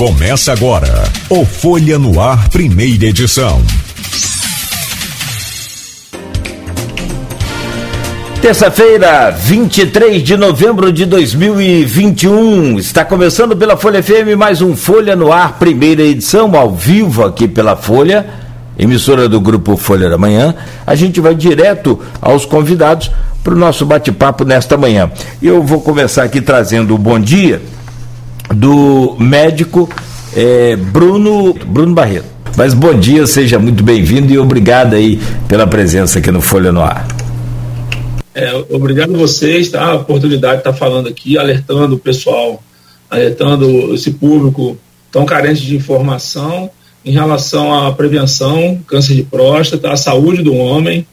Começa agora o Folha no Ar, primeira edição. Terça-feira, 23 de novembro de 2021. Está começando pela Folha FM mais um Folha no Ar, primeira edição, ao vivo aqui pela Folha, emissora do grupo Folha da Manhã. A gente vai direto aos convidados para o nosso bate-papo nesta manhã. Eu vou começar aqui trazendo o bom dia do médico é, Bruno, Bruno Barreto. Mas bom dia, seja muito bem-vindo e obrigado aí pela presença aqui no Folha no Ar. É, obrigado a vocês, tá? A oportunidade de estar falando aqui, alertando o pessoal, alertando esse público tão carente de informação em relação à prevenção, câncer de próstata, a saúde do homem.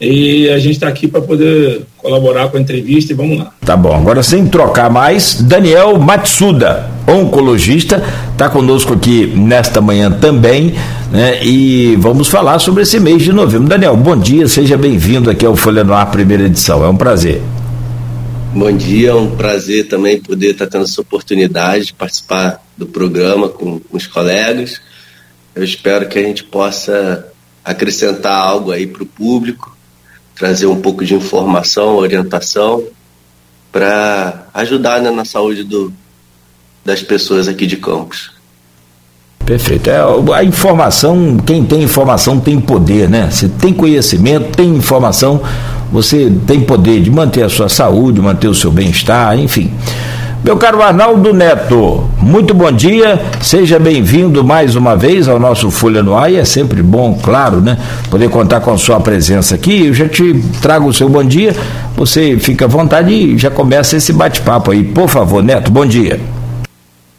E a gente está aqui para poder colaborar com a entrevista e vamos lá. Tá bom, agora sem trocar mais, Daniel Matsuda, oncologista, está conosco aqui nesta manhã também, né? E vamos falar sobre esse mês de novembro. Daniel, bom dia, seja bem-vindo aqui ao Folha no Ar, primeira edição. É um prazer. Bom dia, é um prazer também poder estar tendo essa oportunidade de participar do programa com, com os colegas. Eu espero que a gente possa acrescentar algo aí para o público trazer um pouco de informação, orientação para ajudar né, na saúde do, das pessoas aqui de Campos. Perfeito. É, a informação, quem tem informação tem poder, né? Você tem conhecimento, tem informação, você tem poder de manter a sua saúde, manter o seu bem-estar, enfim. Meu caro Arnaldo Neto, muito bom dia, seja bem-vindo mais uma vez ao nosso Folha no Ar e é sempre bom, claro, né, poder contar com a sua presença aqui. Eu já te trago o seu bom dia, você fica à vontade e já começa esse bate-papo aí. Por favor, Neto, bom dia.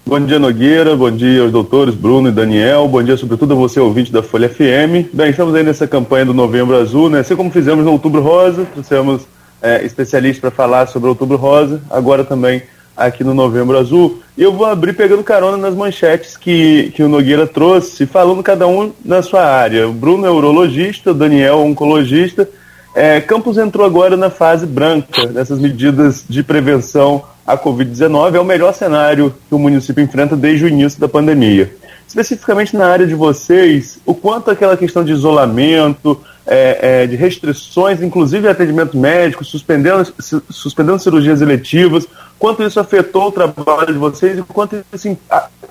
Bom dia, Nogueira, bom dia aos doutores Bruno e Daniel, bom dia sobretudo a você, ouvinte da Folha FM. Bem, estamos aí nessa campanha do Novembro Azul, né, assim como fizemos no Outubro Rosa, trouxemos é, especialistas para falar sobre o Outubro Rosa, agora também aqui no Novembro Azul. E eu vou abrir pegando carona nas manchetes que, que o Nogueira trouxe, falando cada um na sua área. O Bruno é urologista, o Daniel oncologista. É, Campos entrou agora na fase branca dessas medidas de prevenção à Covid-19. É o melhor cenário que o município enfrenta desde o início da pandemia. Especificamente na área de vocês, o quanto aquela questão de isolamento, é, é, de restrições, inclusive atendimento médico, suspendendo, suspendendo cirurgias eletivas, quanto isso afetou o trabalho de vocês e quanto isso,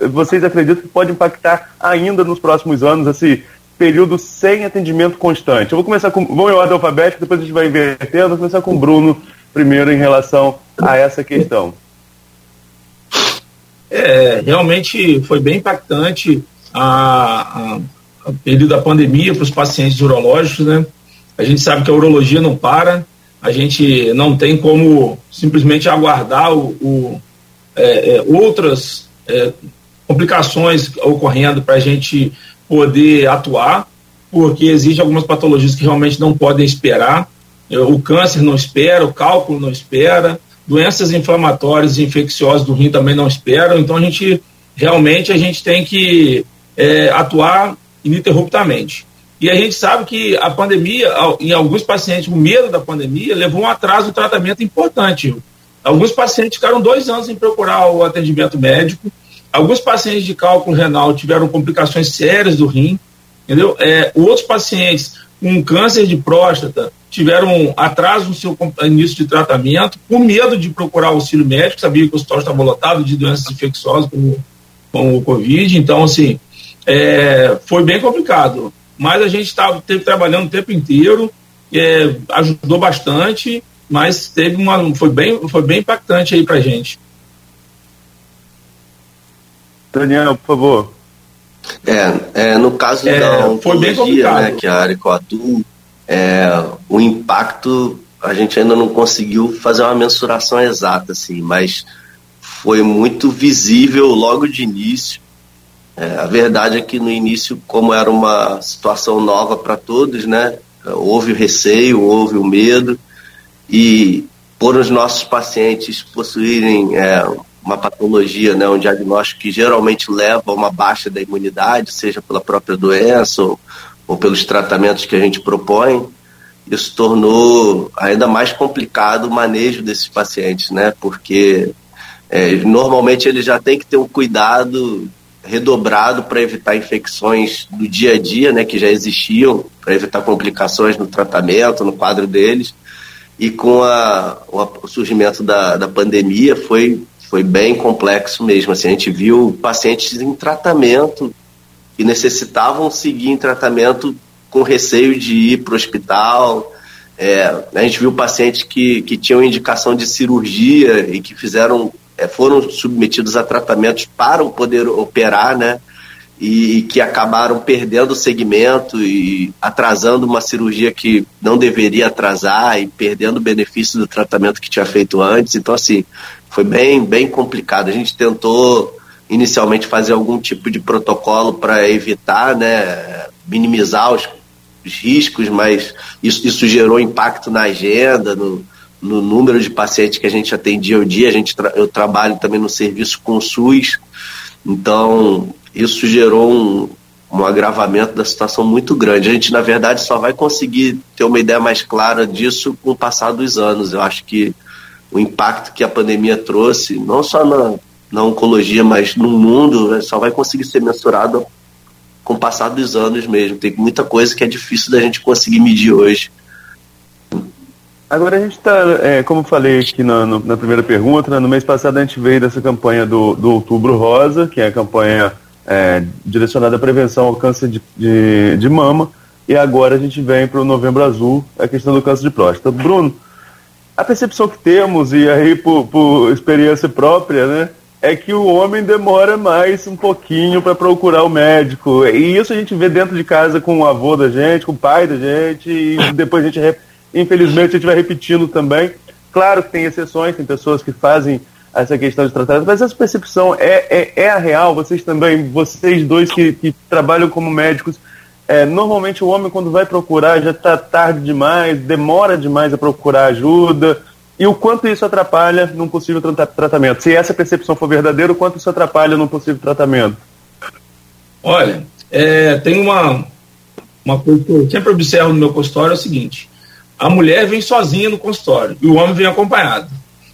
vocês acreditam que pode impactar ainda nos próximos anos esse período sem atendimento constante. Eu vou começar com, vamos em ordem alfabética, depois a gente vai invertendo, vou começar com o Bruno primeiro em relação a essa questão. É, realmente foi bem impactante a, a período da pandemia para os pacientes urológicos, né? A gente sabe que a urologia não para, a gente não tem como simplesmente aguardar o, o é, é, outras é, complicações ocorrendo para a gente poder atuar, porque existem algumas patologias que realmente não podem esperar. É, o câncer não espera, o cálculo não espera, doenças inflamatórias e infecciosas do rim também não esperam. Então a gente realmente a gente tem que é, atuar ininterruptamente. E a gente sabe que a pandemia, em alguns pacientes, o medo da pandemia levou um atraso do tratamento importante. Alguns pacientes ficaram dois anos sem procurar o atendimento médico. Alguns pacientes de cálculo renal tiveram complicações sérias do rim, entendeu? É, outros pacientes com câncer de próstata tiveram atraso no seu início de tratamento, com medo de procurar auxílio médico, sabia que o hospital estava lotado de doenças infecciosas como, como o Covid. Então, assim, é, foi bem complicado, mas a gente estava teve trabalhando o tempo inteiro, é, ajudou bastante, mas teve uma foi bem foi bem impactante aí para gente. Daniel, por favor. É, é no caso é, da oncologia, né, que é a área que eu atuo, é, o impacto a gente ainda não conseguiu fazer uma mensuração exata, assim, mas foi muito visível logo de início é, a verdade é que no início, como era uma situação nova para todos, né, houve o receio, houve o medo, e por os nossos pacientes possuírem é, uma patologia, né, um diagnóstico que geralmente leva a uma baixa da imunidade, seja pela própria doença ou, ou pelos tratamentos que a gente propõe, isso tornou ainda mais complicado o manejo desses pacientes, né? Porque é, normalmente ele já tem que ter um cuidado redobrado para evitar infecções do dia a dia, né, que já existiam, para evitar complicações no tratamento, no quadro deles. E com a, o surgimento da, da pandemia foi, foi bem complexo mesmo. Assim, a gente viu pacientes em tratamento e necessitavam seguir em tratamento com receio de ir para o hospital. É, a gente viu pacientes que, que tinham indicação de cirurgia e que fizeram foram submetidos a tratamentos para poder operar, né? E, que acabaram perdendo o segmento e atrasando uma cirurgia que não deveria atrasar e perdendo o benefício do tratamento que tinha feito antes. Então, assim, foi bem, bem complicado. A gente tentou inicialmente fazer algum tipo de protocolo para evitar, né, minimizar os, os riscos, mas isso, isso gerou impacto na agenda, no, no número de pacientes que a gente atendia ao dia. A gente tra eu trabalho também no serviço com o SUS, então isso gerou um, um agravamento da situação muito grande. A gente, na verdade, só vai conseguir ter uma ideia mais clara disso com o passar dos anos. Eu acho que o impacto que a pandemia trouxe, não só na, na oncologia, mas no mundo, né, só vai conseguir ser mensurado com o passar dos anos mesmo. Tem muita coisa que é difícil da gente conseguir medir hoje. Agora a gente está, é, como falei aqui na, no, na primeira pergunta, né, no mês passado a gente veio dessa campanha do, do Outubro Rosa, que é a campanha é, direcionada à prevenção ao câncer de, de, de mama, e agora a gente vem para o Novembro Azul, a questão do câncer de próstata. Bruno, a percepção que temos, e aí por, por experiência própria, né, é que o homem demora mais um pouquinho para procurar o médico. E isso a gente vê dentro de casa com o avô da gente, com o pai da gente, e depois a gente Infelizmente, a gente vai repetindo também. Claro que tem exceções, tem pessoas que fazem essa questão de tratamento, mas essa percepção é, é, é a real. Vocês também, vocês dois que, que trabalham como médicos, é, normalmente o homem, quando vai procurar, já está tarde demais, demora demais a procurar ajuda. E o quanto isso atrapalha num possível tra tratamento? Se essa percepção for verdadeira, o quanto isso atrapalha num possível tratamento? Olha, é, tem uma, uma coisa que eu sempre observo no meu consultório: é o seguinte a mulher vem sozinha no consultório e o homem vem acompanhado.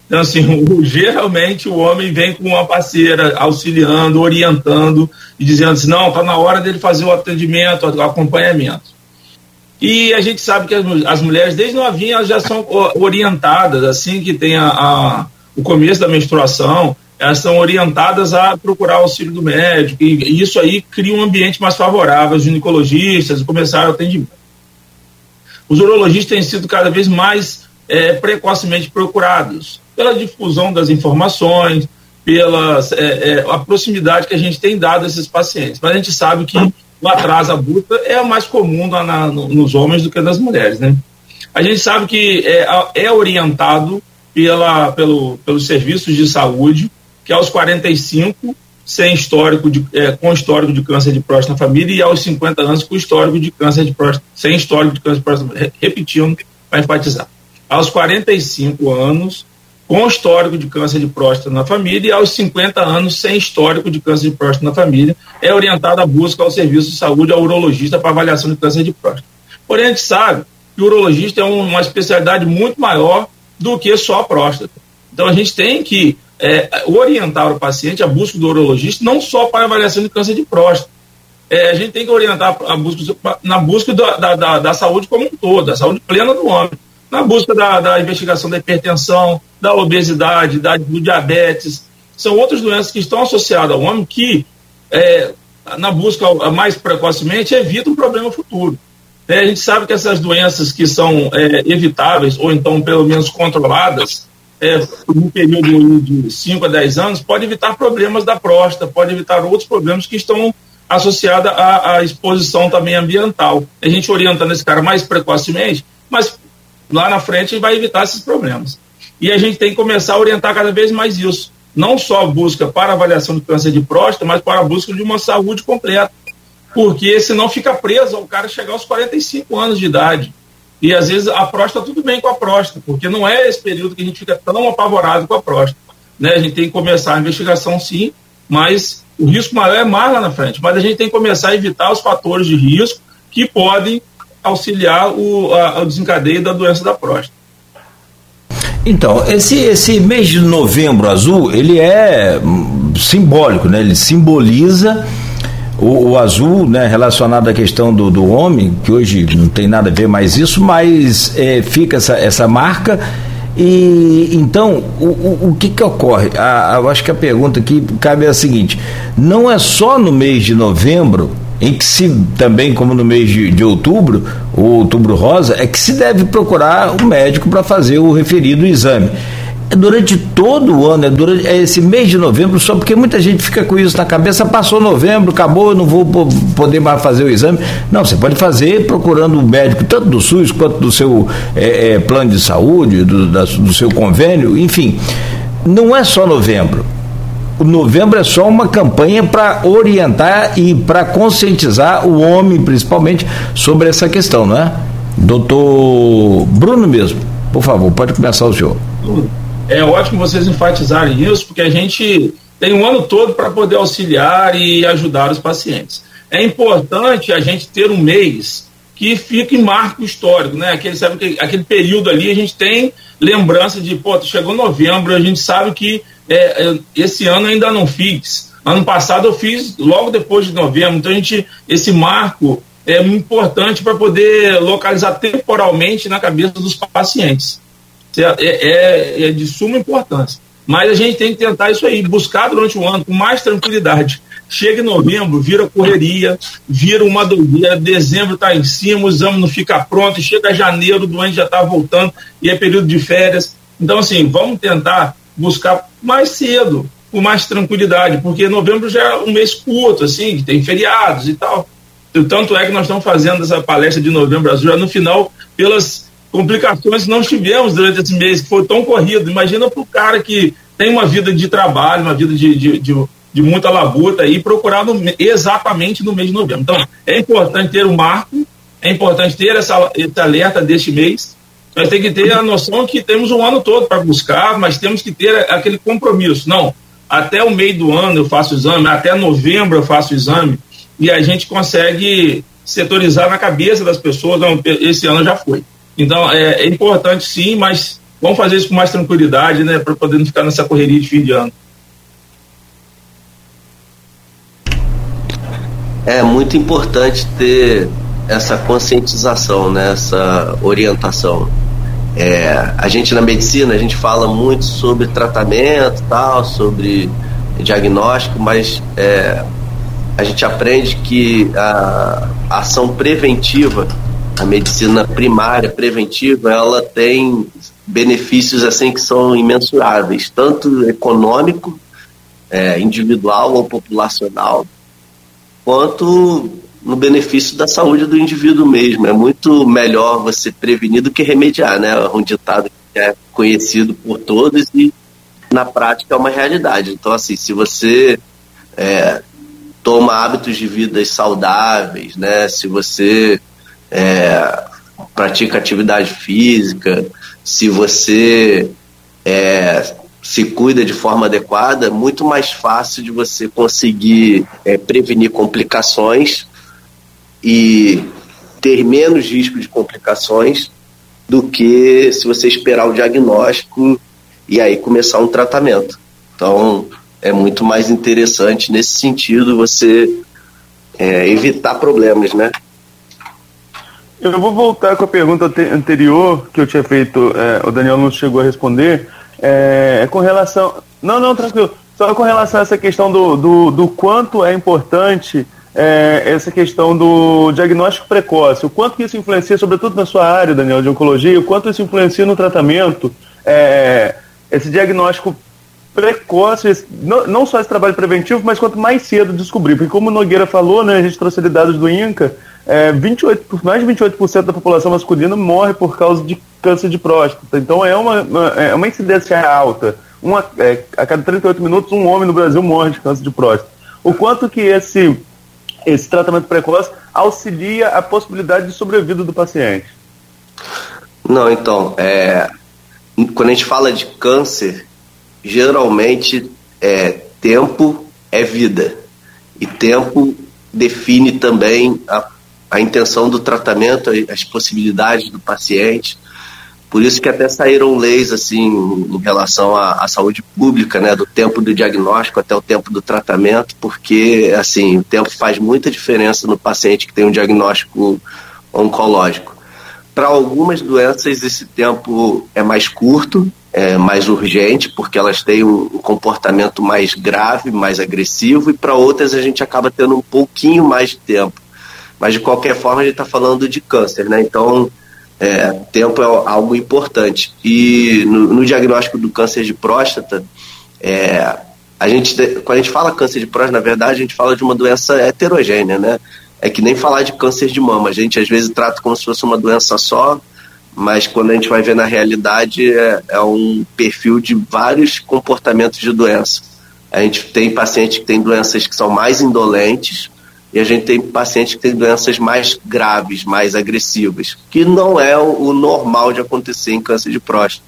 Então, assim, o, geralmente o homem vem com uma parceira auxiliando, orientando e dizendo assim: não, está na hora dele fazer o atendimento, o acompanhamento. E a gente sabe que as, as mulheres, desde novinha, elas já são orientadas, assim que tem a, a, o começo da menstruação, elas são orientadas a procurar auxílio do médico, e, isso aí cria um ambiente mais favorável. Os ginecologistas começaram o atendimento os urologistas têm sido cada vez mais é, precocemente procurados pela difusão das informações, pela é, é, a proximidade que a gente tem dado a esses pacientes. Mas a gente sabe que o atraso busca é mais comum na, na, nos homens do que nas mulheres, né? A gente sabe que é, é orientado pela, pelo, pelos serviços de saúde que aos 45 sem histórico de, é, com histórico de câncer de próstata na família e aos 50 anos com histórico de câncer de próstata, sem histórico de câncer de próstata, repetindo para enfatizar. Aos 45 anos, com histórico de câncer de próstata na família e aos 50 anos sem histórico de câncer de próstata na família, é orientada a busca ao serviço de saúde ao urologista para avaliação de câncer de próstata. Porém, a gente sabe que o urologista é uma especialidade muito maior do que só a próstata. Então, a gente tem que é, orientar o paciente a busca do urologista, não só para avaliação de câncer de próstata. É, a gente tem que orientar a busca, na busca da, da, da, saúde como um todo, da saúde plena do homem, na busca da, da investigação da hipertensão, da obesidade, da, do diabetes. São outras doenças que estão associadas ao homem que, é, na busca mais precocemente, evitam um problema futuro. É, a gente sabe que essas doenças que são é, evitáveis, ou então pelo menos controladas, é, no período de 5 a 10 anos, pode evitar problemas da próstata, pode evitar outros problemas que estão associados à, à exposição também ambiental. A gente orienta nesse cara mais precocemente, mas lá na frente vai evitar esses problemas. E a gente tem que começar a orientar cada vez mais isso. Não só a busca para avaliação de câncer de próstata, mas para a busca de uma saúde completa. Porque senão fica preso ao cara chegar aos 45 anos de idade. E às vezes a próstata tudo bem com a próstata, porque não é esse período que a gente fica tão apavorado com a próstata. Né? A gente tem que começar a investigação sim, mas o risco maior é mais lá na frente. Mas a gente tem que começar a evitar os fatores de risco que podem auxiliar o, a, desencadeio da doença da próstata. Então, esse, esse mês de novembro azul, ele é simbólico, né? Ele simboliza o, o, azul, né, relacionado à questão do, do homem, que hoje não tem nada a ver mais isso, mas é, fica essa, essa marca. E então, o, o, o que que ocorre? A, a, eu acho que a pergunta que cabe é a seguinte: não é só no mês de novembro em que se também como no mês de, de outubro, o outubro rosa, é que se deve procurar o um médico para fazer o referido exame é durante todo o ano, é durante é esse mês de novembro, só porque muita gente fica com isso na cabeça, passou novembro, acabou, não vou poder mais fazer o exame. Não, você pode fazer procurando um médico, tanto do SUS quanto do seu é, é, plano de saúde, do, da, do seu convênio, enfim. Não é só novembro. O novembro é só uma campanha para orientar e para conscientizar o homem, principalmente, sobre essa questão, não é? Doutor Bruno mesmo, por favor, pode começar o senhor é ótimo vocês enfatizarem isso, porque a gente tem um ano todo para poder auxiliar e ajudar os pacientes. É importante a gente ter um mês que fique em marco histórico, né? Aquele, sabe, aquele, período ali a gente tem lembrança de, pô, chegou novembro, a gente sabe que é, é, esse ano ainda não fiz. Ano passado eu fiz logo depois de novembro, então a gente, esse marco é importante para poder localizar temporalmente na cabeça dos pacientes. É, é, é de suma importância. Mas a gente tem que tentar isso aí, buscar durante o ano com mais tranquilidade. Chega em novembro, vira correria, vira uma doideira, dezembro está em cima, o exame não fica pronto, chega janeiro, o doente já está voltando e é período de férias. Então, assim, vamos tentar buscar mais cedo, com mais tranquilidade, porque novembro já é um mês curto, assim, tem feriados e tal. Tanto é que nós estamos fazendo essa palestra de novembro azul já no final, pelas complicações que nós tivemos durante esse mês, que foi tão corrido. Imagina para o cara que tem uma vida de trabalho, uma vida de, de, de, de muita labuta e procurar no, exatamente no mês de novembro. Então, é importante ter um marco, é importante ter essa, esse alerta deste mês. Nós temos que ter a noção que temos um ano todo para buscar, mas temos que ter aquele compromisso. Não, até o meio do ano eu faço o exame, até novembro eu faço o exame, e a gente consegue setorizar na cabeça das pessoas. Não, esse ano já foi. Então, é, é importante sim, mas vamos fazer isso com mais tranquilidade, né, para poder não ficar nessa correria de fim de ano. É muito importante ter essa conscientização, né, essa orientação. É, a gente na medicina a gente fala muito sobre tratamento, tal, sobre diagnóstico, mas é, a gente aprende que a ação preventiva a medicina primária, preventiva, ela tem benefícios assim que são imensuráveis, tanto econômico, é, individual ou populacional, quanto no benefício da saúde do indivíduo mesmo. É muito melhor você prevenir do que remediar, né? É um ditado que é conhecido por todos e na prática é uma realidade. Então, assim, se você é, toma hábitos de vida saudáveis, né? Se você é, pratica atividade física, se você é, se cuida de forma adequada, muito mais fácil de você conseguir é, prevenir complicações e ter menos risco de complicações do que se você esperar o diagnóstico e aí começar um tratamento. Então, é muito mais interessante nesse sentido você é, evitar problemas, né? Eu vou voltar com a pergunta anterior que eu tinha feito, é, o Daniel não chegou a responder, é, é, com relação. Não, não, tranquilo. Só com relação a essa questão do, do, do quanto é importante é, essa questão do diagnóstico precoce, o quanto isso influencia, sobretudo na sua área, Daniel, de oncologia, o quanto isso influencia no tratamento, é, esse diagnóstico precoce, não, não só esse trabalho preventivo, mas quanto mais cedo descobrir. Porque como o Nogueira falou, né, a gente trouxe ali dados do INCA, é, 28, mais de 28% da população masculina morre por causa de câncer de próstata. Então é uma, é uma incidência alta. Uma, é, a cada 38 minutos, um homem no Brasil morre de câncer de próstata. O quanto que esse, esse tratamento precoce auxilia a possibilidade de sobrevida do paciente? Não, então, é, quando a gente fala de câncer, geralmente é, tempo é vida. E tempo define também a a intenção do tratamento, as possibilidades do paciente, Por isso que até saíram leis assim em relação à, à, saúde pública, né, do tempo do diagnóstico até o tempo do tratamento, porque assim o tempo faz muita diferença no paciente que tem um diagnóstico oncológico. Para algumas doenças esse tempo é mais curto, é mais urgente, porque elas têm um comportamento mais grave, mais agressivo, e para outras a gente acaba tendo um pouquinho mais de tempo. Mas de qualquer forma a gente está falando de câncer, né? Então é, tempo é algo importante. E no, no diagnóstico do câncer de próstata, é, a gente, quando a gente fala câncer de próstata, na verdade, a gente fala de uma doença heterogênea, né? É que nem falar de câncer de mama. A gente às vezes trata como se fosse uma doença só, mas quando a gente vai ver na realidade, é, é um perfil de vários comportamentos de doença. A gente tem pacientes que têm doenças que são mais indolentes, e a gente tem pacientes que têm doenças mais graves, mais agressivas, que não é o, normal de acontecer em câncer de próstata.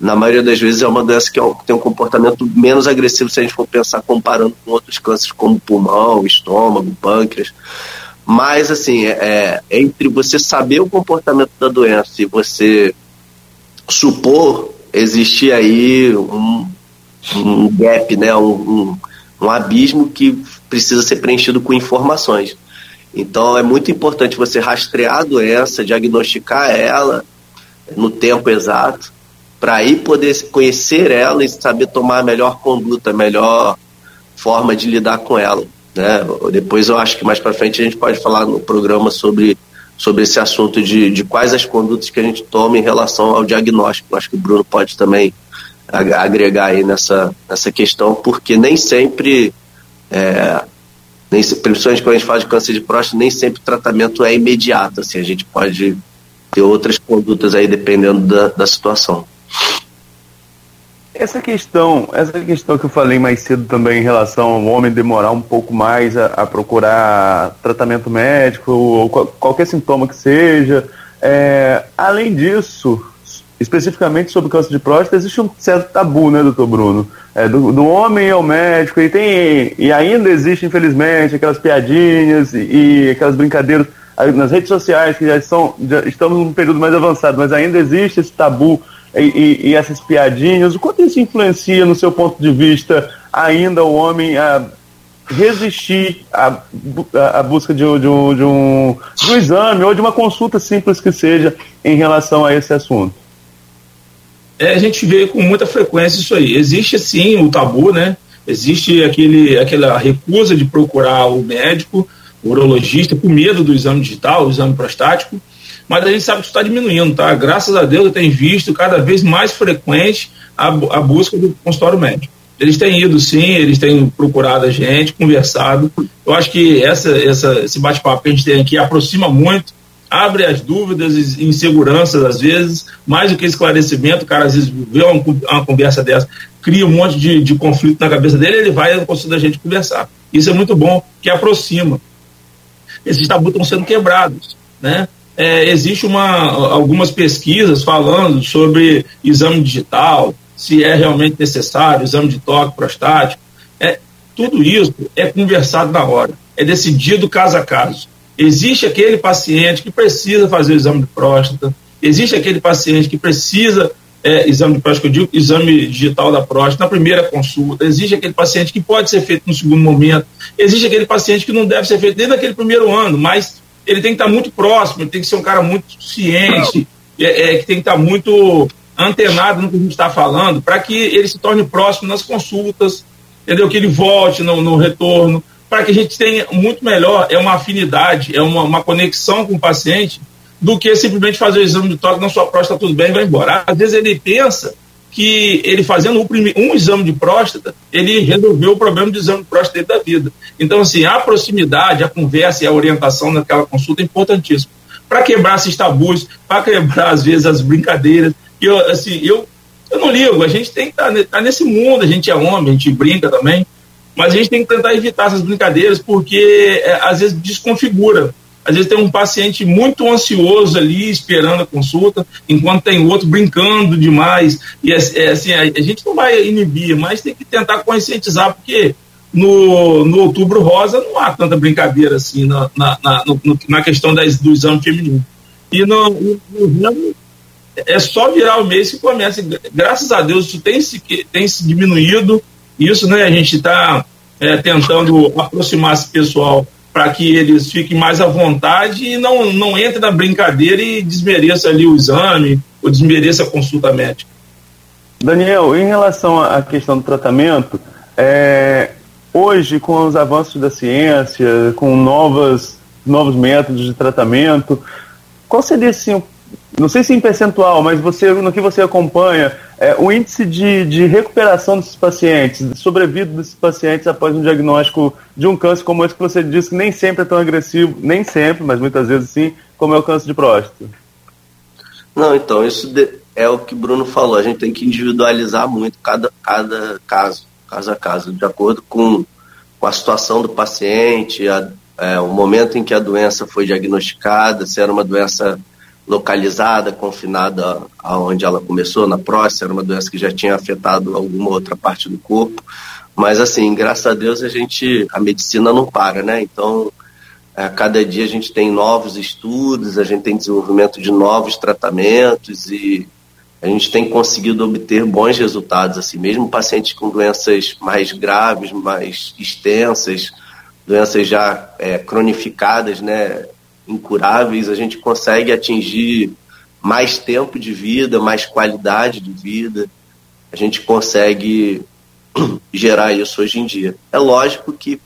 Na maioria das vezes é uma doença que, é tem um comportamento menos agressivo se a gente for pensar comparando com outros cânceres como pulmão, estômago, pâncreas. Mas, assim, é, é entre você saber o comportamento da doença e você supor existir aí um, um gap, né, um, um, um abismo que precisa ser preenchido com informações. Então é muito importante você rastrear a doença, diagnosticar ela no tempo exato, para aí poder conhecer ela e saber tomar a melhor conduta, a melhor forma de lidar com ela. Né? Depois eu acho que mais para frente a gente pode falar no programa sobre, sobre esse assunto de, de quais as condutas que a gente toma em relação ao diagnóstico. Acho que o Bruno pode também agregar aí nessa, nessa questão, porque nem sempre é, nem, principalmente quando a gente fala de câncer de próstata, nem sempre o tratamento é imediato. Assim, a gente pode ter outras condutas aí dependendo da, da situação. Essa questão, essa questão que eu falei mais cedo também em relação ao homem demorar um pouco mais a, a procurar tratamento médico ou qualquer sintoma que seja. É, além disso, especificamente sobre câncer de próstata, existe um certo tabu, né, doutor Bruno? É, do, do, homem ao médico, e tem e ainda existe, infelizmente, aquelas piadinhas e, e aquelas brincadeiras nas redes sociais, que já, são, já estamos num período mais avançado, mas ainda existe esse tabu e, e, e, essas piadinhas. O quanto isso influencia, no seu ponto de vista, ainda o homem a resistir à, busca de, de, um, de, um, de um exame ou de uma consulta simples que seja em relação a esse assunto? É, a gente vê com muita frequência isso aí. Existe sim o tabu, né? Existe aquele, aquela recusa de procurar o médico, o urologista, por medo do exame digital, o exame prostático, mas a gente sabe que está diminuindo, tá? Graças a Deus eu tenho visto cada vez mais frequente a, a busca do consultório médico. Eles têm ido sim, eles têm procurado a gente, conversado. Eu acho que essa, essa, esse bate-papo que a gente tem aqui aproxima muito abre as dúvidas e inseguranças às vezes, mais do que esclarecimento, o cara às vezes vê uma, uma conversa dessa, cria um monte de, de conflito na cabeça dele, ele vai consigo a gente conversar. Isso é muito bom, que aproxima. Esses tabus estão sendo quebrados, né? É, existe uma, algumas pesquisas falando sobre exame digital, se é realmente necessário, exame de toque prostático. É, tudo isso é conversado na hora, é decidido caso a caso. Existe aquele paciente que precisa fazer o exame de próstata, existe aquele paciente que precisa é, exame de próstata, eu digo exame digital da próstata na primeira consulta, existe aquele paciente que pode ser feito no segundo momento, existe aquele paciente que não deve ser feito desde aquele primeiro ano, mas ele tem que estar muito próximo, ele tem que ser um cara muito ciente, é, é que tem que estar muito antenado no que a gente está falando, para que ele se torne próximo nas consultas, entendeu? Que ele volte no, no retorno para que a gente tenha muito melhor, é uma afinidade, é uma, uma conexão com o paciente, do que simplesmente fazer o exame de toque, na sua próstata tudo bem, vai embora. Às vezes ele pensa que ele fazendo um, um exame de próstata, ele resolveu o problema do exame de próstata da vida. Então, assim, a proximidade, a conversa e a orientação naquela consulta é importantíssimo. Para quebrar esses tabus, para quebrar, às vezes, as brincadeiras. Eu, assim, eu, eu não ligo, a gente tem que estar tá, tá nesse mundo, a gente é homem, a gente brinca também. Mas a gente tem que tentar evitar essas brincadeiras porque é, às vezes desconfigura. Às vezes tem um paciente muito ansioso ali esperando a consulta, enquanto tem outro brincando demais. E é, é assim, a, a, gente não vai inibir, mas tem que tentar conscientizar, porque no, no outubro rosa não há tanta brincadeira assim na, na, na, no, na questão das, do exame feminino. E no, no, é só virar o mês que começa. Graças a Deus isso tem se, tem se diminuído. Isso, né? A gente está é, tentando aproximar esse pessoal para que eles fiquem mais à vontade e não, não entre na brincadeira e desmereça ali o exame ou desmereça a consulta médica. Daniel, em relação à questão do tratamento, é, hoje, com os avanços da ciência, com novas, novos métodos de tratamento, qual seria assim, não sei se em percentual, mas você, no que você acompanha, é, o índice de, de recuperação desses pacientes, de sobrevida desses pacientes após um diagnóstico de um câncer como esse que você disse que nem sempre é tão agressivo, nem sempre, mas muitas vezes sim, como é o câncer de próstata? Não, então, isso é o que o Bruno falou, a gente tem que individualizar muito cada, cada caso, caso a caso, de acordo com, com a situação do paciente, a, é, o momento em que a doença foi diagnosticada, se era uma doença localizada, confinada aonde ela começou, na próstata, era uma doença que já tinha afetado alguma outra parte do corpo. Mas assim, graças a Deus a gente, a medicina não para, né? Então, a cada dia a gente tem novos estudos, a gente tem desenvolvimento de novos tratamentos e a gente tem conseguido obter bons resultados, assim, mesmo pacientes com doenças mais graves, mais extensas, doenças já é, cronificadas, né, incuráveis, a gente consegue atingir mais tempo de vida, mais qualidade de vida, a gente consegue gerar isso hoje em dia. É lógico que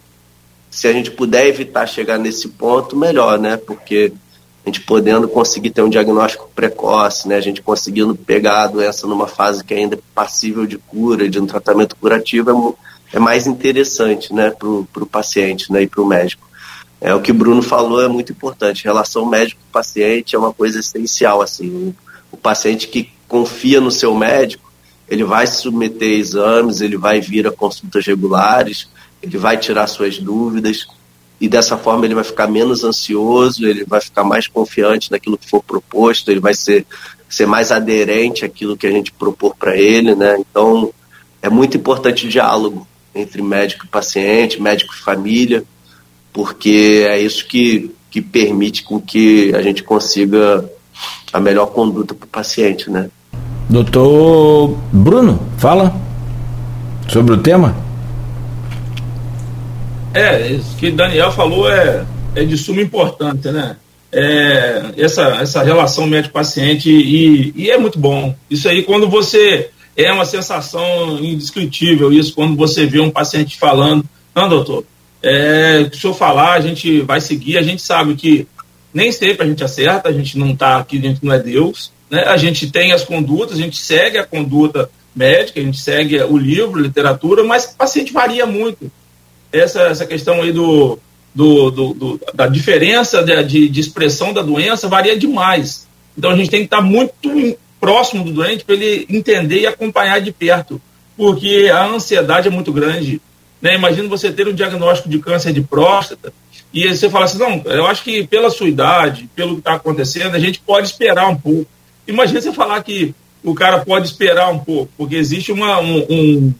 se a gente puder evitar chegar nesse ponto, melhor, né? Porque a gente podendo conseguir ter um diagnóstico precoce, né? A gente conseguindo pegar a doença numa fase que ainda é passível de cura, de um tratamento curativo, é, é mais interessante, né? Para o paciente, né? E para o médico. É o que o Bruno falou é muito importante. Relação médico-paciente é uma coisa essencial, assim. O, o paciente que confia no seu médico, ele vai submeter exames, ele vai vir a consultas regulares, ele vai tirar suas dúvidas e dessa forma ele vai ficar menos ansioso, ele vai ficar mais confiante naquilo que for proposto, ele vai ser, ser mais aderente àquilo que a gente propor para ele, né? Então é muito importante o diálogo entre médico e paciente, médico e família, porque é isso que, que permite com que a gente consiga a melhor conduta para o paciente, né? Doutor Bruno, fala sobre o tema. É, isso que Daniel falou é, é de suma importância, né? É, essa, essa relação médico-paciente e, e é muito bom. Isso aí, quando você. É uma sensação indescritível isso, quando você vê um paciente falando, não, doutor, é, se eu falar, a gente vai seguir, a gente sabe que nem sempre a gente acerta, a gente não está aqui, a gente não é Deus, né? a gente tem as condutas, a gente segue a conduta médica, a gente segue o livro, literatura, mas o paciente varia muito essa, essa questão aí do, do, do, do da diferença de, de, expressão da doença varia demais. Então a gente tem que estar muito próximo do doente para ele entender e acompanhar de perto, porque a ansiedade é muito grande. Né? Imagina você ter um diagnóstico de câncer de próstata e você fala assim, não, eu acho que pela sua idade, pelo que está acontecendo, a gente pode esperar um pouco. Imagina você falar que o cara pode esperar um pouco, porque existe uma, um, um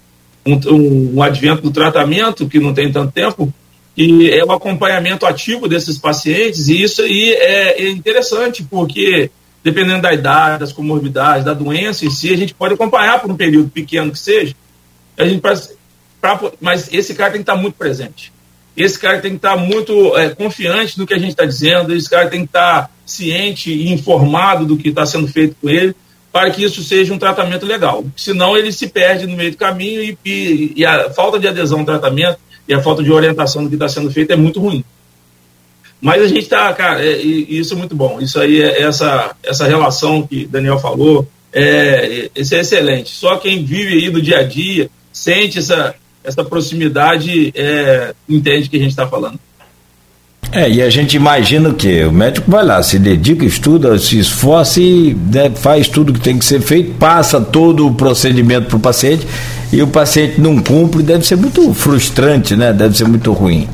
um, um advento do tratamento, que não tem tanto tempo, e é o acompanhamento ativo desses pacientes, e isso aí é, é interessante, porque dependendo da idade, das comorbidades, da doença em si, a gente pode acompanhar por um período pequeno que seja, a gente pra, mas esse cara tem que estar muito presente. Esse cara tem que estar muito é, confiante no que a gente está dizendo, esse cara tem que estar ciente e informado do que está sendo feito com ele, para que isso seja um tratamento legal. Senão ele se perde no meio do caminho e, e, e a falta de adesão ao tratamento e a falta de orientação do que está sendo feito é muito ruim. Mas a gente está, cara, é, isso é muito bom. Isso aí, é essa, essa relação que Daniel falou, é, isso é excelente. Só quem vive aí do dia a dia, sente essa, essa proximidade, é, entende que a gente está falando. É, e a gente imagina o quê? O médico vai lá, se dedica, estuda, se esforça e né, faz tudo que tem que ser feito, passa todo o procedimento para o paciente e o paciente não cumpre, deve ser muito frustrante, né? Deve ser muito ruim.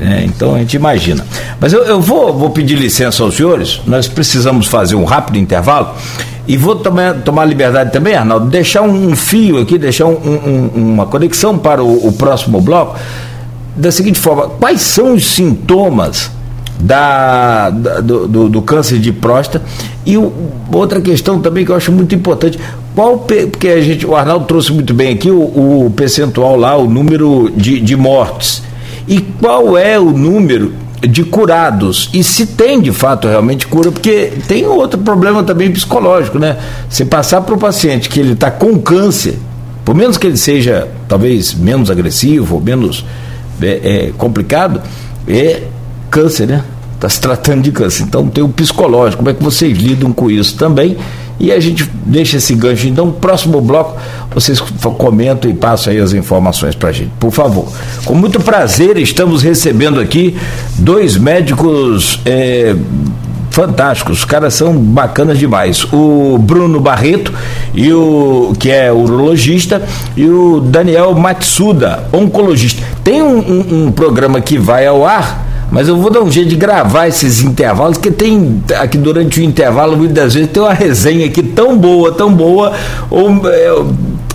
É, então a gente imagina. Mas eu, eu vou, vou pedir licença aos senhores, nós precisamos fazer um rápido intervalo e vou tomar, tomar liberdade também, Arnaldo, deixar um, fio aqui, deixar um, um, uma conexão para o, o próximo bloco da seguinte forma: quais são os sintomas da, da do, do, do, câncer de próstata E o, outra questão também que eu acho muito importante, qual porque a gente, o Arnaldo trouxe muito bem aqui o, o percentual lá, o número de, de mortes. E qual é o número de curados e se tem de fato realmente cura, porque tem outro problema também psicológico, né? Se passar para o paciente que ele está com câncer, por menos que ele seja talvez menos agressivo ou menos é, é, complicado, é câncer, né? Está se tratando de câncer. Então tem o psicológico, como é que vocês lidam com isso também? E a gente deixa esse gancho. Então, próximo bloco, vocês comentam e passam aí as informações para a gente, por favor. Com muito prazer, estamos recebendo aqui dois médicos é, fantásticos, os caras são bacanas demais. O Bruno Barreto, e o, que é urologista, e o Daniel Matsuda, oncologista. Tem um, um, um programa que vai ao ar mas eu vou dar um jeito de gravar esses intervalos, porque tem aqui durante o intervalo, muitas vezes, tem uma resenha aqui tão boa, tão boa, ou é,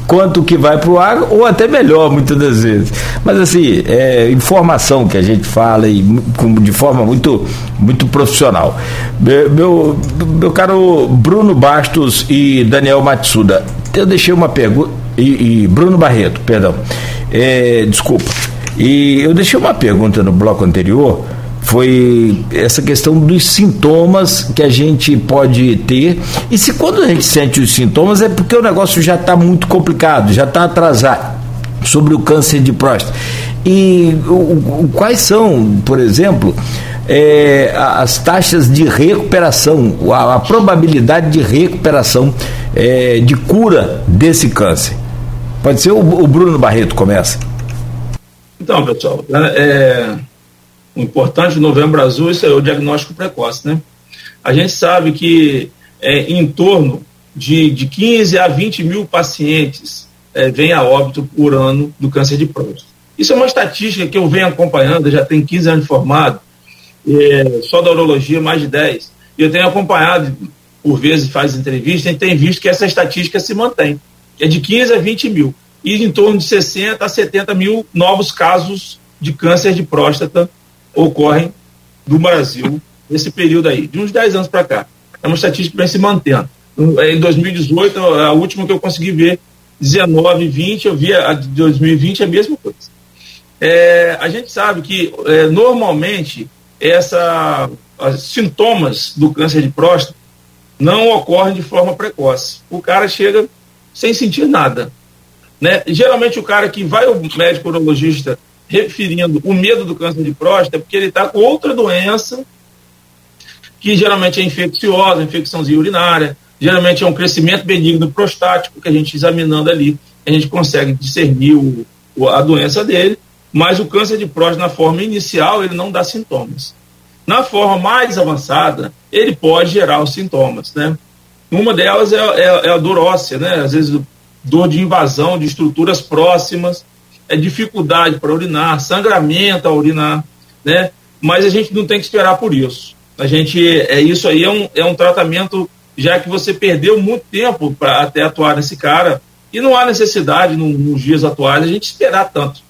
quanto que vai para o ar, ou até melhor, muitas das vezes. Mas assim, é informação que a gente fala e de forma muito, muito profissional. Meu, meu caro Bruno Bastos e Daniel Matsuda, eu deixei uma pergunta. E, e Bruno Barreto, perdão. É, desculpa. E eu deixei uma pergunta no bloco anterior, foi essa questão dos sintomas que a gente pode ter. E se quando a gente sente os sintomas é porque o negócio já está muito complicado, já está atrasado sobre o câncer de próstata. E o, o, quais são, por exemplo, é, as taxas de recuperação, a, a probabilidade de recuperação é, de cura desse câncer? Pode ser o, o Bruno Barreto começa. Então, pessoal, né, é, o importante do Novembro Azul isso é o diagnóstico precoce, né? A gente sabe que é, em torno de, de 15 a 20 mil pacientes é, vêm a óbito por ano do câncer de próstata. Isso é uma estatística que eu venho acompanhando, já tem 15 anos formado, é, só da urologia mais de 10. E eu tenho acompanhado, por vezes faz entrevista, e tem visto que essa estatística se mantém. É de 15 a 20 mil e em torno de 60 a 70 mil novos casos de câncer de próstata ocorrem no Brasil nesse período aí, de uns 10 anos para cá. É uma estatística que vem se mantendo. Em 2018, a última que eu consegui ver, 19, 20, eu vi a de 2020 é a mesma coisa. É, a gente sabe que é, normalmente essa, sintomas do câncer de próstata não ocorrem de forma precoce. O cara chega sem sentir nada. Né? Geralmente o cara que vai ao médico urologista referindo o medo do câncer de próstata é porque ele está com outra doença que geralmente é infecciosa, infecçãozinha urinária, geralmente é um crescimento benigno prostático que a gente examinando ali, a gente consegue discernir o, a doença dele, mas o câncer de próstata na forma inicial ele não dá sintomas. Na forma mais avançada, ele pode gerar os sintomas, né? Uma delas é, é, é a dor óssea, né? Às vezes dor de invasão de estruturas próximas, é dificuldade para urinar, sangramento a urinar, né? Mas a gente não tem que esperar por isso. A gente, é isso aí é um, é um tratamento já que você perdeu muito tempo para até atuar nesse cara e não há necessidade no, nos dias atuais a gente esperar tanto.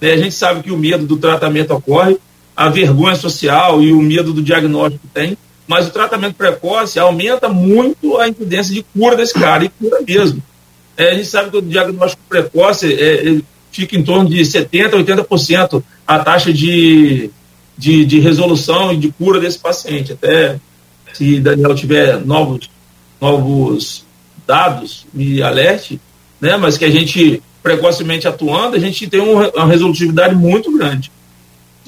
Né? A gente sabe que o medo do tratamento ocorre, a vergonha social e o medo do diagnóstico tem, mas o tratamento precoce aumenta muito a incidência de cura desse cara e cura mesmo. É, a gente sabe que o diagnóstico precoce é, fica em torno de 70%, 80% a taxa de, de, de, resolução e de cura desse paciente. Até se Daniel tiver novos, novos dados, me alerte, né? mas que a gente, precocemente atuando, a gente tem uma resolutividade muito grande.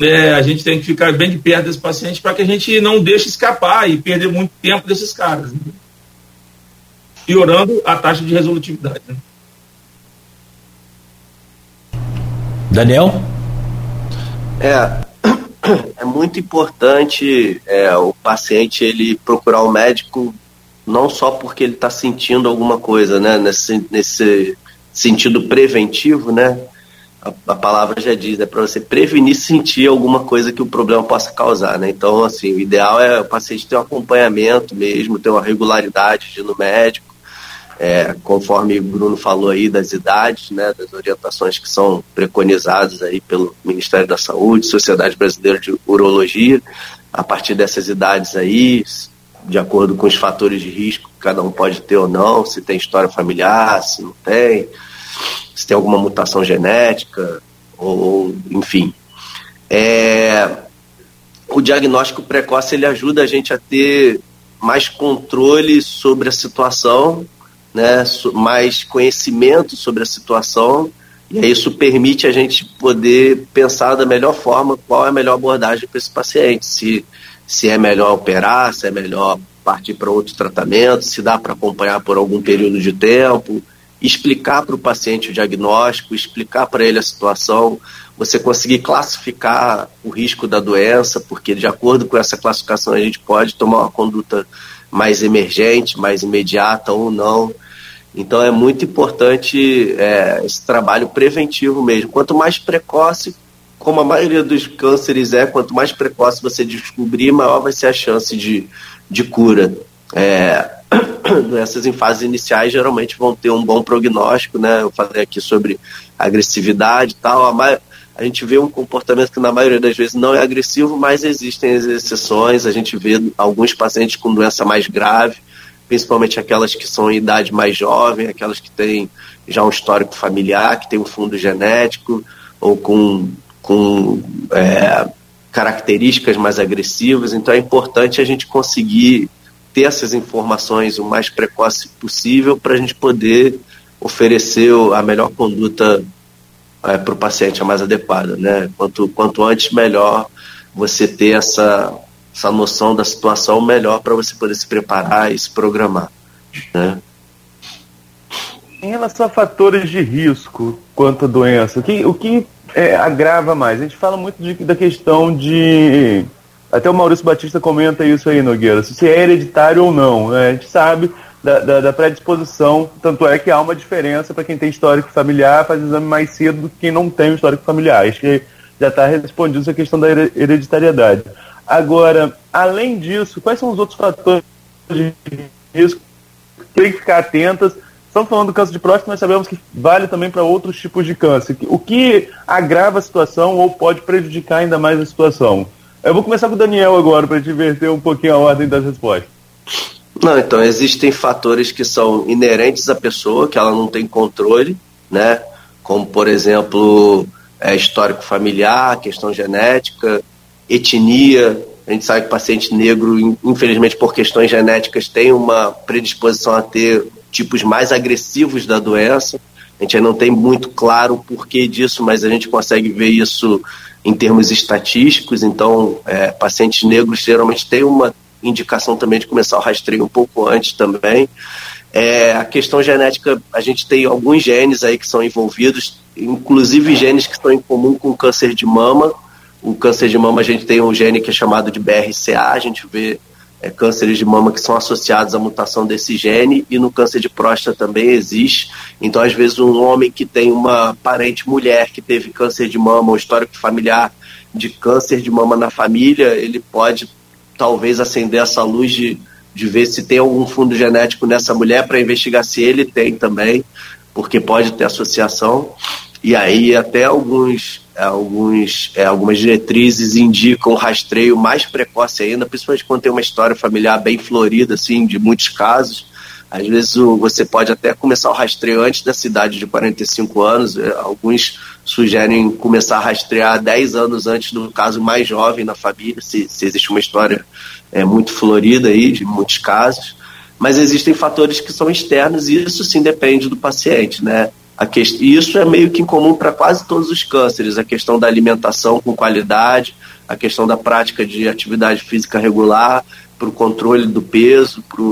É, a gente tem que ficar bem de perto desse paciente para que a gente não deixe escapar e perder muito tempo desses caras. Né? Piorando a taxa de resolutividade. Né? Daniel? É, é muito importante é, o paciente ele procurar o um médico não só porque ele está sentindo alguma coisa, né? Nesse, nesse sentido preventivo, né? A, a palavra já diz, é para você prevenir sentir alguma coisa que o problema possa causar, né? Então, assim, o ideal é o paciente ter um acompanhamento mesmo, ter uma regularidade de ir no médico, é, conforme o Bruno falou aí das idades, né, das orientações que são preconizadas aí pelo Ministério da Saúde, Sociedade Brasileira de Urologia, a partir dessas idades aí, de acordo com os fatores de risco que cada um pode ter ou não, se tem história familiar, se não tem, se tem alguma mutação genética, ou enfim. É, o diagnóstico precoce ele ajuda a gente a ter mais controle sobre a situação, né, mais conhecimento sobre a situação, e isso permite a gente poder pensar da melhor forma qual é a melhor abordagem para esse paciente, se, se é melhor operar, se é melhor partir para outro tratamento, se dá para acompanhar por algum período de tempo, explicar para o paciente o diagnóstico, explicar para ele a situação, você conseguir classificar o risco da doença, porque de acordo com essa classificação a gente pode tomar uma conduta mais emergente, mais imediata ou não. Então é muito importante é, esse trabalho preventivo mesmo. Quanto mais precoce, como a maioria dos cânceres é, quanto mais precoce você descobrir, maior vai ser a chance de, de cura. É, doenças em fases iniciais geralmente vão ter um bom prognóstico, né? Eu falei aqui sobre agressividade e tal. A, a gente vê um comportamento que na maioria das vezes não é agressivo, mas existem as exceções. A gente vê alguns pacientes com doença mais grave, principalmente aquelas que são em idade mais jovem, aquelas que têm já um histórico familiar, que tem um fundo genético ou com, com é, características mais agressivas. Então é importante a gente conseguir ter essas informações o mais precoce possível para a gente poder oferecer a melhor conduta é, para o paciente, a mais adequada. Né? Quanto, quanto antes, melhor você ter essa, essa noção da situação, melhor para você poder se preparar e se programar. Né? Em relação a fatores de risco quanto à doença, o que, o que é, agrava mais? A gente fala muito de, da questão de até o Maurício Batista comenta isso aí, Nogueira, se é hereditário ou não. Né? A gente sabe da, da, da, predisposição, tanto é que há uma diferença para quem tem histórico familiar, faz exame mais cedo do que quem não tem histórico familiar. Acho que já está respondido essa questão da hereditariedade. Agora, além disso, quais são os outros fatores de risco que tem que ficar atentas? Estamos falando do câncer de próstata, mas sabemos que vale também para outros tipos de câncer. O que agrava a situação ou pode prejudicar ainda mais a situação? Eu vou começar com o Daniel agora, para te inverter um pouquinho a ordem das respostas. Não, então, existem fatores que são inerentes à pessoa, que ela não tem controle, né? Como, por exemplo, é, histórico familiar, questão genética, etnia. A gente sabe que paciente negro, infelizmente por questões genéticas, tem uma predisposição a ter tipos mais agressivos da doença. A gente ainda não tem muito claro o porquê disso, mas a gente consegue ver isso em termos estatísticos, então é, pacientes negros geralmente têm uma indicação também de começar o rastreio um pouco antes também. É, a questão genética, a gente tem alguns genes aí que são envolvidos, inclusive genes que estão em comum com o câncer de mama. O câncer de mama a gente tem um gene que é chamado de BRCA, a gente vê é, cânceres de mama que são associados à mutação desse gene e no câncer de próstata também existe. Então, às vezes, um homem que tem uma parente mulher que teve câncer de mama ou histórico familiar de câncer de mama na família, ele pode talvez acender essa luz de, de ver se tem algum fundo genético nessa mulher para investigar se ele tem também, porque pode ter associação. E aí até alguns alguns, é, algumas diretrizes indicam rastreio mais precoce ainda, principalmente quando tem uma história familiar bem florida, assim, de muitos casos. Às vezes o, você pode até começar o rastreio antes da cidade de 45 anos. É, alguns sugerem começar a rastrear 10 anos antes do caso mais jovem na família, se, se existe uma história é, muito florida aí, de muitos casos. Mas existem fatores que são externos e isso sim depende do paciente, né? A que... Isso é meio que incomum para quase todos os cânceres, a questão da alimentação com qualidade, a questão da prática de atividade física regular, para o controle do peso, para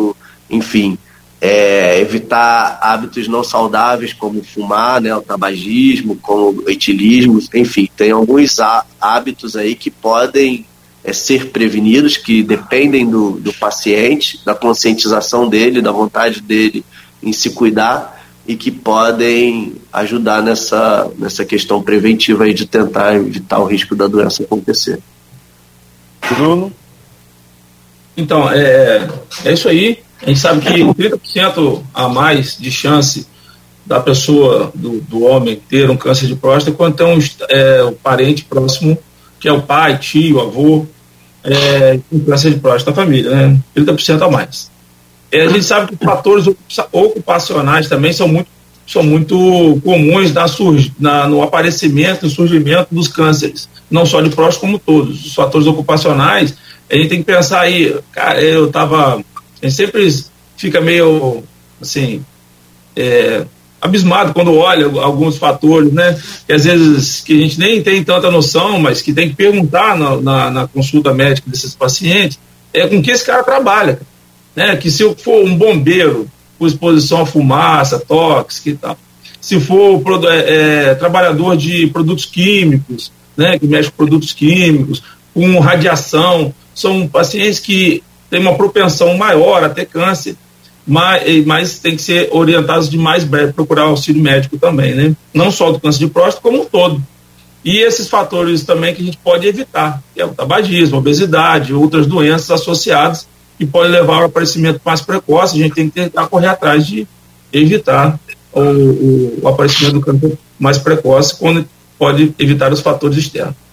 enfim, é, evitar hábitos não saudáveis como fumar, né, o tabagismo, como o etilismo, enfim, tem alguns hábitos aí que podem é, ser prevenidos, que dependem do, do paciente, da conscientização dele, da vontade dele em se cuidar, e que podem ajudar nessa, nessa questão preventiva aí de tentar evitar o risco da doença acontecer. Bruno? Então, é, é isso aí. A gente sabe que 30% a mais de chance da pessoa, do, do homem, ter um câncer de próstata quando tem um é, o parente próximo, que é o pai, tio, avô. é, com câncer de próstata na família, né? 30% a mais. É, a gente sabe que fatores ocupacionais também são muito, são muito comuns na, na, no aparecimento e surgimento dos cânceres, não só de próstata como todos. Os fatores ocupacionais, a gente tem que pensar aí, cara, eu estava, a gente sempre fica meio, assim, é, abismado quando olha alguns fatores, né? Que às vezes que a gente nem tem tanta noção, mas que tem que perguntar na, na, na consulta médica desses pacientes, é com que esse cara trabalha né? Que se eu for um bombeiro com exposição a fumaça, tóxica e tal, se for é, é, trabalhador de produtos químicos, né? Que mexe com produtos químicos, com radiação, são pacientes que têm uma propensão maior a ter câncer, mas, mas tem que ser orientados de mais breve, procurar auxílio médico também, né? Não só do câncer de próstata, como um todo. E esses fatores também que a gente pode evitar, que é o tabagismo, obesidade, outras doenças associadas que pode levar ao aparecimento mais precoce. A gente tem que tentar correr atrás de evitar o, o aparecimento do câncer mais precoce, quando pode evitar os fatores externos.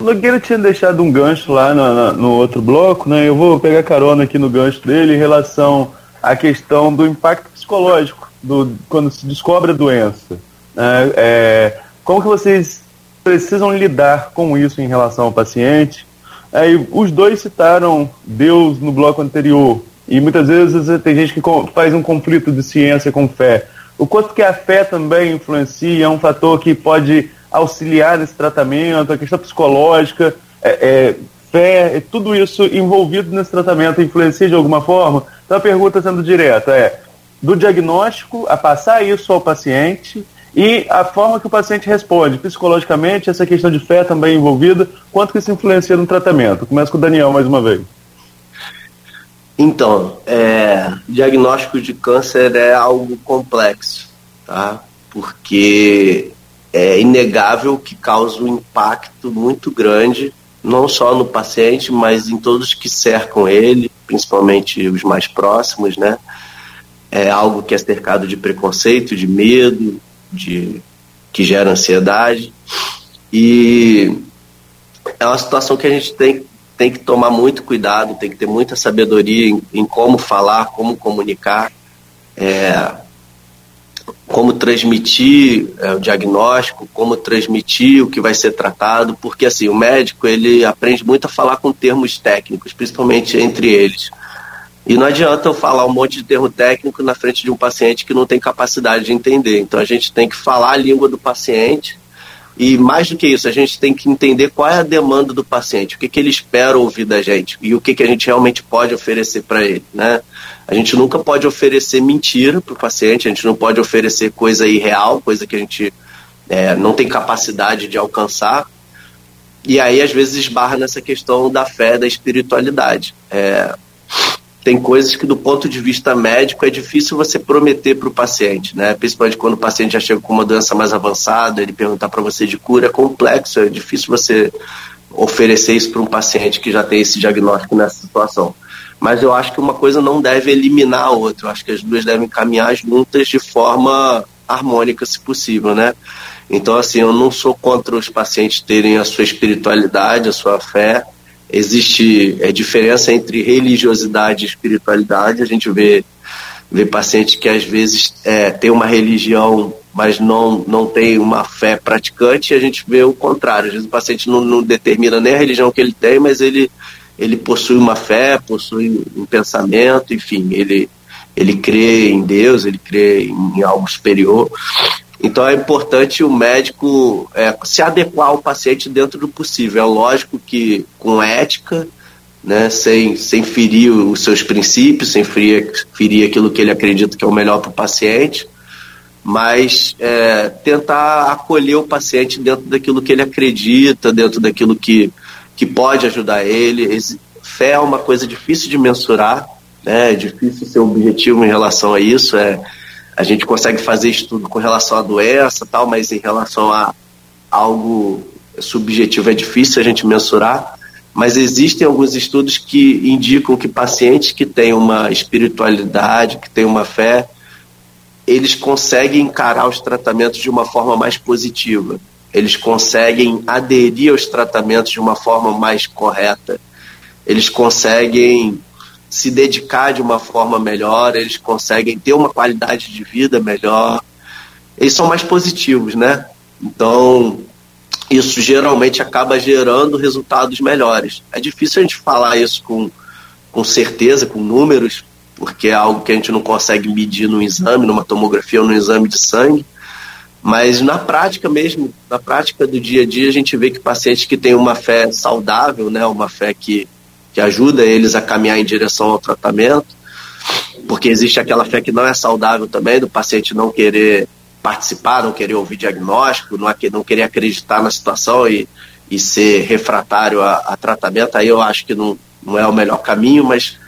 O Nogueira tinha deixado um gancho lá no, no, outro bloco, né? Eu vou pegar carona aqui no gancho dele em relação à questão do impacto psicológico do, quando se descobre a doença. Né? É, como que vocês precisam lidar com isso em relação ao paciente? Aí, os dois citaram Deus no bloco anterior. E muitas vezes tem gente que faz um conflito de ciência com fé. O quanto que a fé também influencia, é um fator que pode auxiliar nesse tratamento, a questão psicológica, é, é, fé, é tudo isso envolvido nesse tratamento influencia de alguma forma? Então a pergunta sendo direta é, do diagnóstico a passar isso ao paciente e a forma que o paciente responde psicologicamente, essa questão de fé também envolvida, quanto que isso influencia no tratamento? Começa com o Daniel mais uma vez. Então, é, diagnóstico de câncer é algo complexo, tá? Porque é inegável que causa um impacto muito grande, não só no paciente, mas em todos que cercam ele, principalmente os mais próximos, né? É algo que é cercado de preconceito, de medo, de, que gera ansiedade. E é uma situação que a gente tem, tem que tomar muito cuidado, tem que ter muita sabedoria em, em como falar, como comunicar, é, como transmitir é, o diagnóstico, como transmitir o que vai ser tratado, porque assim o médico ele aprende muito a falar com termos técnicos, principalmente entre eles. E não adianta eu falar um monte de termo técnico na frente de um paciente que não tem capacidade de entender. Então a gente tem que falar a língua do paciente e mais do que isso, a gente tem que entender qual é a demanda do paciente, o que, que ele espera ouvir da gente e o que, que a gente realmente pode oferecer para ele. Né? A gente nunca pode oferecer mentira para o paciente, a gente não pode oferecer coisa irreal, coisa que a gente é, não tem capacidade de alcançar. E aí, às vezes, esbarra nessa questão da fé, da espiritualidade. É, tem coisas que do ponto de vista médico é difícil você prometer para o paciente, né? Principalmente quando o paciente já chega com uma doença mais avançada, ele perguntar para você de cura é complexo, é difícil você oferecer isso para um paciente que já tem esse diagnóstico nessa situação. Mas eu acho que uma coisa não deve eliminar a outra, eu acho que as duas devem caminhar juntas de forma harmônica, se possível, né? Então, assim, eu não sou contra os pacientes terem a sua espiritualidade, a sua fé, existe é, diferença entre religiosidade e espiritualidade. A gente vê, vê pacientes que às vezes é, tem uma religião, mas não, não tem uma fé praticante, e a gente vê o contrário. Às vezes o paciente não, não determina nem a religião que ele tem, mas ele, ele possui uma fé, possui um pensamento, enfim, ele, ele crê em Deus, ele crê em, algo superior. Então é importante o médico é, se adequar ao paciente dentro do possível. É lógico que com ética, né, sem, sem ferir os seus princípios, sem ferir, ferir aquilo que ele acredita que é o melhor para o paciente, mas é, tentar acolher o paciente dentro daquilo que ele acredita, dentro daquilo que, que pode ajudar ele. Fé é uma coisa difícil de mensurar, né, é difícil ser objetivo em relação a isso. É, a gente consegue fazer estudo com relação à doença tal, mas em relação a algo subjetivo é difícil a gente mensurar. Mas existem alguns estudos que indicam que pacientes que têm uma espiritualidade, que têm uma fé, eles conseguem encarar os tratamentos de uma forma mais positiva. Eles conseguem aderir aos tratamentos de uma forma mais correta, eles conseguem se dedicar de uma forma melhor, eles conseguem ter uma qualidade de vida melhor, eles são mais positivos, né? Então, isso geralmente acaba gerando resultados melhores. É difícil a gente falar isso com, com certeza, com números, porque é algo que a gente não consegue medir no exame, numa tomografia ou no exame de sangue, mas na prática mesmo, na prática do dia a dia, a gente vê que pacientes que têm uma fé saudável, né, uma fé que, que ajuda eles a caminhar em direção ao tratamento, porque existe aquela fé que não é saudável também, do paciente não querer participar, não querer ouvir diagnóstico, não, não querer acreditar na situação e, e ser refratário a, a tratamento, aí eu acho que não, não é o melhor caminho, mas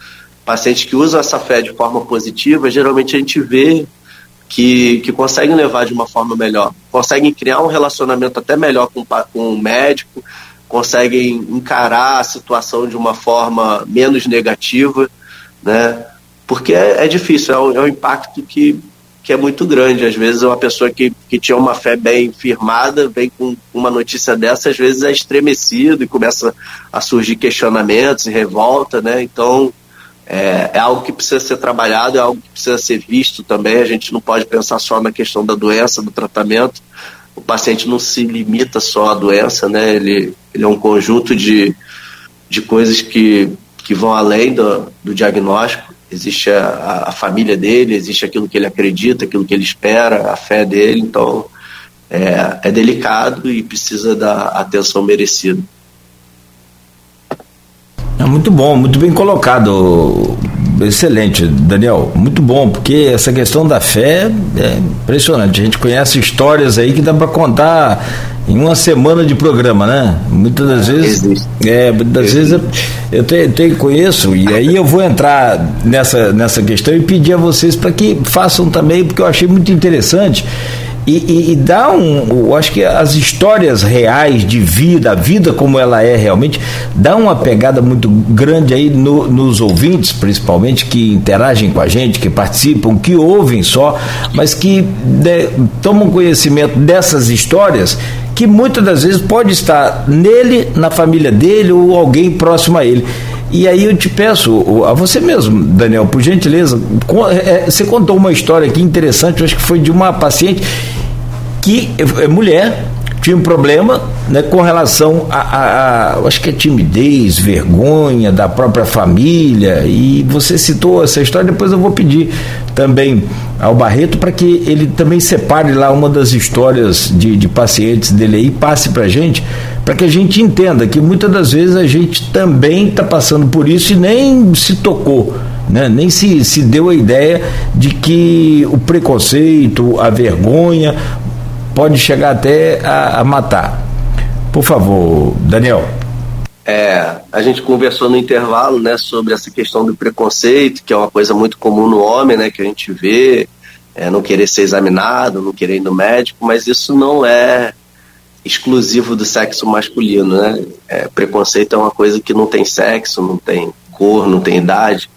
pacientes que usam essa fé de forma positiva, geralmente a gente vê que, que conseguem levar de uma forma melhor, conseguem criar um relacionamento até melhor com, com o médico, conseguem encarar a situação de uma forma menos negativa, né? Porque é, é difícil, é um, é um impacto que, que é muito grande. Às vezes uma pessoa que, que tinha uma fé bem firmada vem com uma notícia dessa, às vezes é estremecido e começa a surgir questionamentos e revolta, né? Então é, é, algo que precisa ser trabalhado, é algo que precisa ser visto também. A gente não pode pensar só na questão da doença, do tratamento. O paciente não se limita só à doença, né? Ele, ele é um conjunto de, de coisas que, que vão além do, do diagnóstico. Existe a, a família dele, existe aquilo que ele acredita, aquilo que ele espera, a fé dele. Então, é, é delicado e precisa da atenção merecida. É muito bom, muito bem colocado. Excelente, Daniel. Muito bom, porque essa questão da fé é impressionante. A gente conhece histórias aí que dá para contar em uma semana de programa, né? Muitas das vezes. É, muitas das vezes eu, tenho, tenho, conheço, e aí eu vou entrar nessa, nessa questão e pedir a vocês para que façam também, porque eu achei muito interessante. E, e, e, dá um. Eu acho que as histórias reais de vida, a vida como ela é realmente, dá uma pegada muito grande aí no, nos ouvintes, principalmente, que interagem com a gente, que participam, que ouvem só, mas que né, tomam conhecimento dessas histórias que muitas das vezes pode estar nele, na família dele ou alguém próximo a ele. E aí eu te peço, a você mesmo, Daniel, por gentileza, é, você contou uma história aqui interessante, acho que foi de uma paciente que é mulher, tinha um problema né, com relação a, a, a, acho que é timidez, vergonha da própria família, e você citou essa história, depois eu vou pedir também ao Barreto para que ele também separe lá uma das histórias de, de pacientes dele aí e passe para a gente, para que a gente entenda que muitas das vezes a gente também está passando por isso e nem se tocou. Né? Nem se, se deu a ideia de que o preconceito, a vergonha, pode chegar até a, a matar. Por favor, Daniel. É, a gente conversou no intervalo, né, sobre essa questão do preconceito, que é uma coisa muito comum no homem, né, que a gente vê, é, não querer ser examinado, não querer ir no médico, mas isso não é exclusivo do sexo masculino, né? É, preconceito é uma coisa que não tem sexo, não tem cor, não tem idade.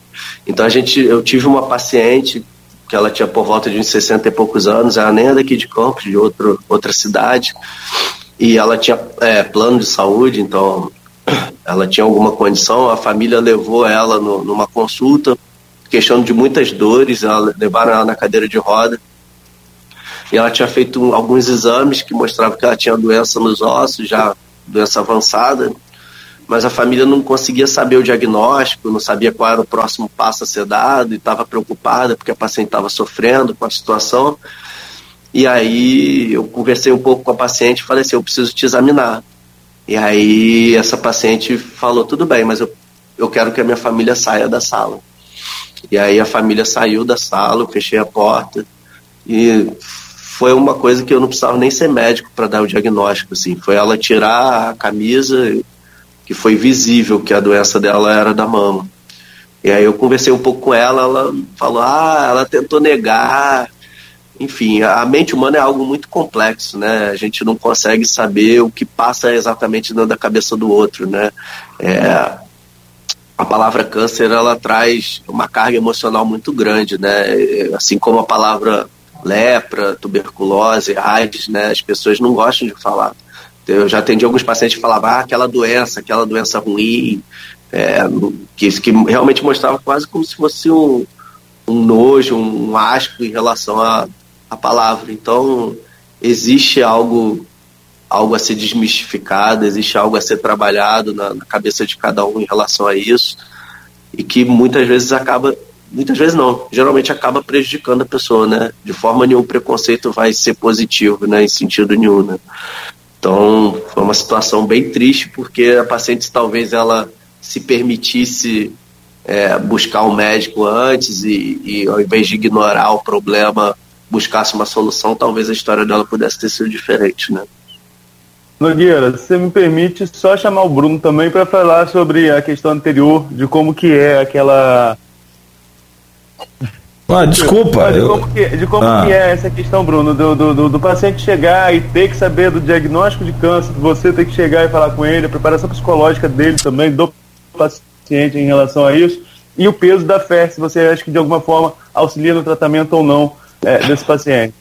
Então a gente, eu tive uma paciente que ela tinha por volta de uns 60 e poucos anos, ela nem é daqui de Campos, de outro, outra cidade, e ela tinha é, plano de saúde, então ela tinha alguma condição, a família levou ela no, numa consulta, questão de muitas dores, ela, levaram ela na cadeira de roda, e ela tinha feito alguns exames que mostravam que ela tinha doença nos ossos, já doença avançada, mas a família não conseguia saber o diagnóstico, não sabia qual era o próximo passo a ser dado e estava preocupada porque a paciente estava sofrendo com a situação. E aí eu conversei um pouco com a paciente e falei assim: eu preciso te examinar. E aí essa paciente falou: tudo bem, mas eu, eu quero que a minha família saia da sala. E aí a família saiu da sala, eu fechei a porta e foi uma coisa que eu não precisava nem ser médico para dar o diagnóstico. Assim. Foi ela tirar a camisa que foi visível que a doença dela era da mama. E aí eu conversei um pouco com ela, ela falou, ah, ela tentou negar. Enfim, a mente humana é algo muito complexo, né? A gente não consegue saber o que passa exatamente dentro da cabeça do outro, né? É, a palavra câncer, ela traz uma carga emocional muito grande, né? Assim como a palavra lepra, tuberculose, AIDS, né? As pessoas não gostam de falar. Eu já atendi alguns pacientes que falavam, ah, aquela doença, aquela doença ruim, é, que, que realmente mostrava quase como se fosse um, um nojo, um asco em relação à, à palavra. Então, existe algo algo a ser desmistificado, existe algo a ser trabalhado na, na, cabeça de cada um em relação a isso e que muitas vezes acaba, muitas vezes não, geralmente acaba prejudicando a pessoa, né? De forma nenhuma o preconceito vai ser positivo, né? Em sentido nenhum, né? Então foi uma situação bem triste porque a paciente talvez ela se permitisse é, buscar um médico antes e, e ao invés de ignorar o problema buscasse uma solução, talvez a história dela pudesse ter sido diferente, né? Nogueira, você me permite só chamar o Bruno também para falar sobre a questão anterior de como que é aquela ah, desculpa. De como, que, de como ah. que é essa questão, Bruno, do, do, do, paciente chegar e ter que saber do diagnóstico de câncer, você ter que chegar e falar com ele, a preparação psicológica dele também, do paciente em relação a isso, e o peso da fé, se você acha que de alguma forma auxilia no tratamento ou não é, desse paciente.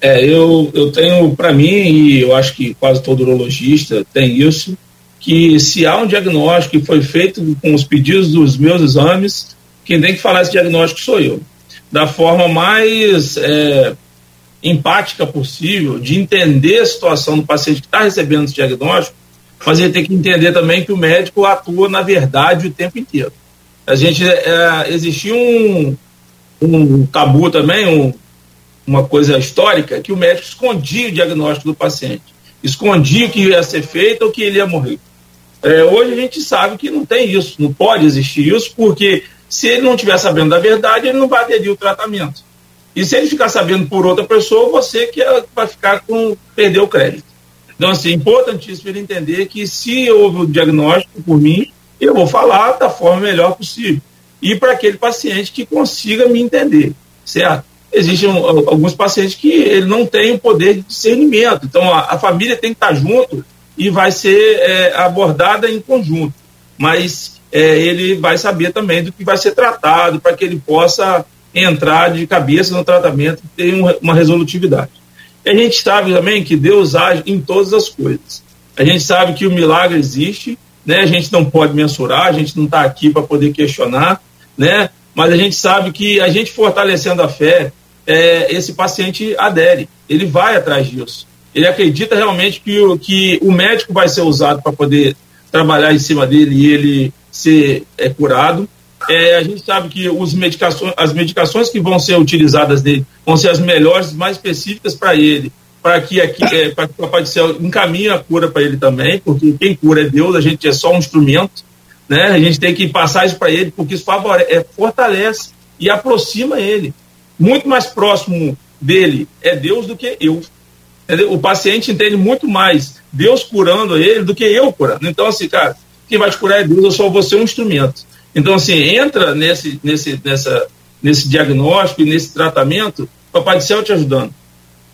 É, eu, eu tenho para mim, e eu acho que quase todo urologista tem isso, que se há um diagnóstico que foi feito com os pedidos dos meus exames, quem tem que falar esse diagnóstico sou eu. Da forma mais é, empática possível, de entender a situação do paciente que está recebendo esse diagnóstico, mas ele tem que entender também que o médico atua na verdade o tempo inteiro. A gente, é, existia um, um tabu também, um, uma coisa histórica, que o médico escondia o diagnóstico do paciente, escondia o que ia ser feito ou que ele ia morrer. É, hoje a gente sabe que não tem isso, não pode existir isso, porque se ele não estiver sabendo da verdade, ele não vai aderir ao tratamento. E se ele ficar sabendo por outra pessoa, você que é, vai ficar com perder o crédito. Então, assim, é importantíssimo ele entender que se houve o diagnóstico por mim, eu vou falar da forma melhor possível. E para aquele paciente que consiga me entender, certo? existem alguns pacientes que ele não tem o poder de discernimento. Então, a, a família tem que estar junto e vai ser é, abordada em conjunto. Mas é, ele vai saber também do que vai ser tratado para que ele possa entrar de cabeça no tratamento e ter um, uma resolutividade. E a gente sabe também que Deus age em todas as coisas. A gente sabe que o milagre existe, né? A gente não pode mensurar, a gente não está aqui para poder questionar, né? Mas a gente sabe que a gente fortalecendo a fé, é, esse paciente adere, ele vai atrás disso. Ele acredita realmente que o, que o médico vai ser usado para poder trabalhar em cima dele e ele ser é, curado. É, a gente sabe que os medicações, as medicações que vão ser utilizadas dele vão ser as melhores, mais específicas para ele, para que aqui, é, que o Papai do Céu encaminhe a cura para ele também, porque quem cura é Deus, a gente é só um instrumento, né? A gente tem que passar isso para ele, porque isso favorece, é, fortalece e aproxima ele muito mais próximo dele é Deus do que eu. Entendeu? O paciente entende muito mais Deus curando ele do que eu curando. Então, assim, cara, quem vai te curar é Deus, eu só vou ser um instrumento. Então, assim, entra nesse, nesse, nessa, nesse diagnóstico e nesse tratamento, o Papai do Céu te ajudando.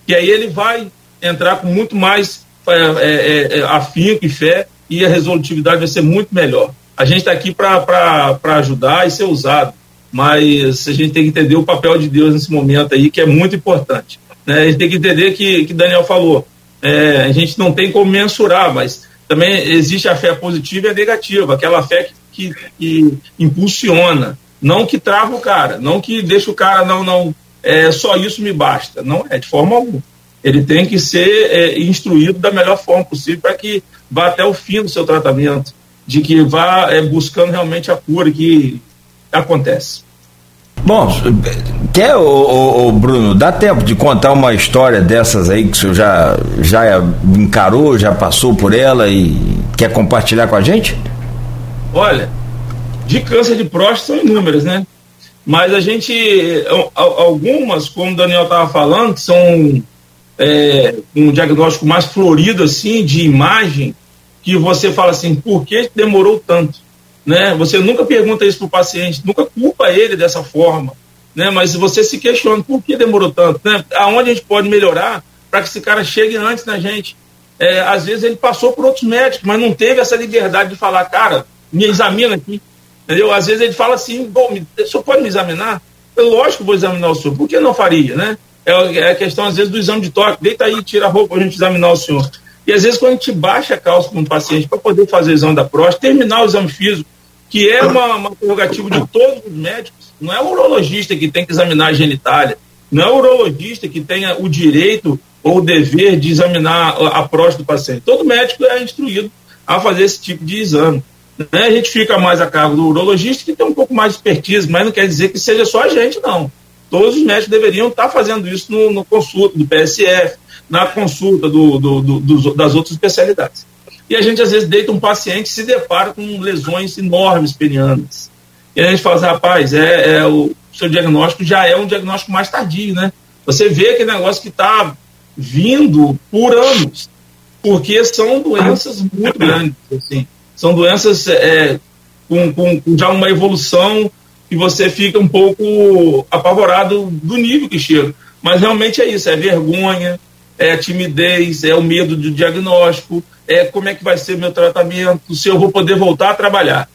E aí ele vai entrar com muito mais é, é, é, afinco e fé e a resolutividade vai ser muito melhor. A gente está aqui para ajudar e ser usado mas a gente tem que entender o papel de Deus nesse momento aí, que é muito importante. Né? A gente tem que entender que, que Daniel falou, é, a gente não tem como mensurar, mas também existe a fé positiva e a negativa, aquela fé que, que, que impulsiona, não que trava o cara, não que deixa o cara, não, não, é, só isso me basta, não é de forma alguma. Ele tem que ser é, instruído da melhor forma possível para que vá até o fim do seu tratamento, de que vá é, buscando realmente a cura que acontece. Bom, quer, o, Bruno, dá tempo de contar uma história dessas aí que o senhor já, já encarou, já passou por ela e quer compartilhar com a gente? Olha, de câncer de próstata são inúmeras, né? Mas a gente, algumas, como o Daniel estava falando, que são é, um diagnóstico mais florido, assim, de imagem, que você fala assim, por que demorou tanto? Né? Você nunca pergunta isso para o paciente, nunca culpa ele dessa forma, né? Mas você se questiona por que demorou tanto, né? Aonde a gente pode melhorar para que esse cara chegue antes na gente? É, às vezes ele passou por outros médicos, mas não teve essa liberdade de falar, cara, me examina aqui, entendeu? Às vezes ele fala assim, bom, o senhor pode me examinar? é lógico que vou examinar o senhor. Por que não faria, né? É, é a questão, às vezes, do exame de toque. Deita aí, tira a roupa para a gente examinar o senhor. E às vezes, quando a gente baixa a calça para um paciente para poder fazer o exame da próstata, terminar o exame físico, que é uma, uma prerrogativa de todos os médicos, não é o urologista que tem que examinar a genitália, não é o urologista que tenha o direito ou o dever de examinar a próstata do paciente. Todo médico é instruído a fazer esse tipo de exame. Né? A gente fica mais a cargo do urologista, que tem um pouco mais de expertise, mas não quer dizer que seja só a gente, não. Todos os médicos deveriam estar fazendo isso no, no consulta do PSF, na consulta do, do, do, das outras especialidades. E a gente, às vezes, deita um paciente e se depara com lesões enormes penianas. E a gente fala assim, rapaz, é, é o seu diagnóstico já é um diagnóstico mais tardio, né? Você vê aquele negócio que está vindo por anos, porque são doenças muito grandes, assim. São doenças é, com, com, com, já uma evolução que você fica um pouco apavorado do nível que chega. Mas realmente é isso, é vergonha, é timidez, é o medo do diagnóstico, é como é que vai ser meu tratamento, se eu vou poder voltar a trabalhar.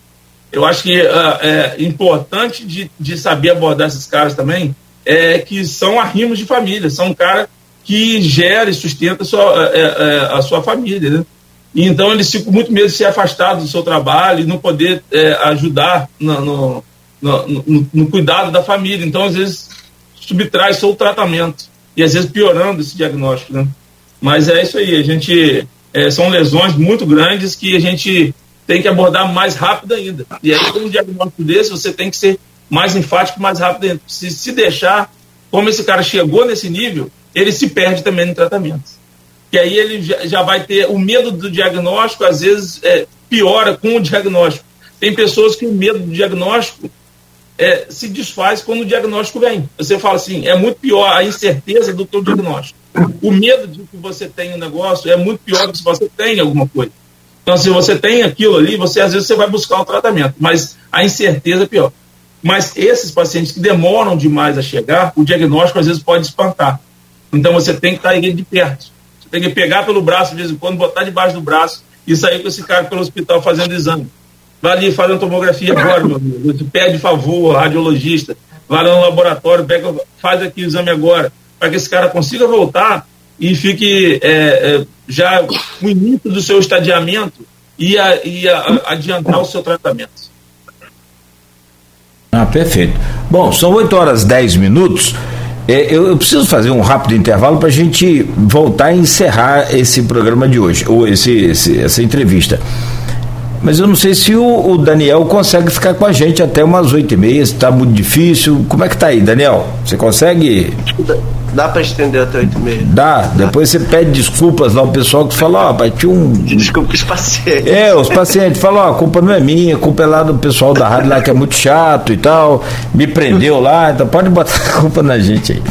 Eu acho que uh, é importante de, de saber abordar esses caras também, é que são arrimos de família, são um cara que gera e sustenta a sua, é, é, a sua família, né? Então eles ficam muito medo de ser afastados do seu trabalho e não poder é, ajudar no no, no, no, no, cuidado da família. Então, às vezes, subtrai o tratamento e às vezes piorando esse diagnóstico, né? Mas é isso aí, a gente é, são lesões muito grandes que a gente tem que abordar mais rápido ainda. E aí, com um diagnóstico desse, você tem que ser mais enfático, mais rápido. Se, se deixar, como esse cara chegou nesse nível, ele se perde também no tratamento que aí ele já, vai ter o medo do diagnóstico, às vezes é, piora com o diagnóstico. Tem pessoas que o medo do diagnóstico é, se desfaz quando o diagnóstico vem. Você fala assim, é muito pior a incerteza do que o diagnóstico. O medo de que você tem um negócio é muito pior do que se você tem alguma coisa. Então, se você tem aquilo ali, você às vezes você vai buscar um tratamento, mas a incerteza é pior. Mas esses pacientes que demoram demais a chegar, o diagnóstico às vezes pode espantar. Então você tem que estar aí de perto tem que pegar pelo braço de vez em quando, botar debaixo do braço e sair com esse cara pelo hospital fazendo exame. Vai ali fazendo tomografia agora, meu amigo. Pede favor, radiologista. Vai lá no laboratório, pega, faz aqui o exame agora, para que esse cara consiga voltar e fique é, é, já no início do seu estadiamento e, a, e a, adiantar o seu tratamento. Ah, perfeito. Bom, são 8 horas 10 minutos. É, eu, eu, preciso fazer um rápido intervalo para a gente voltar e encerrar esse programa de hoje, ou esse, esse essa entrevista. Mas eu não sei se o, o, Daniel consegue ficar com a gente até umas oito e meia, está muito difícil. Como é que tá aí, Daniel? Você consegue? Dá para estender até 8 meses. Dá. Dá. Depois você pede desculpas lá ao pessoal que fala, ó, oh, tinha um. Desculpa os pacientes. É, os pacientes falam, ó, a culpa não é minha, a culpa é lá do pessoal da rádio lá que é muito chato e tal, me prendeu lá, então pode botar a culpa na gente aí.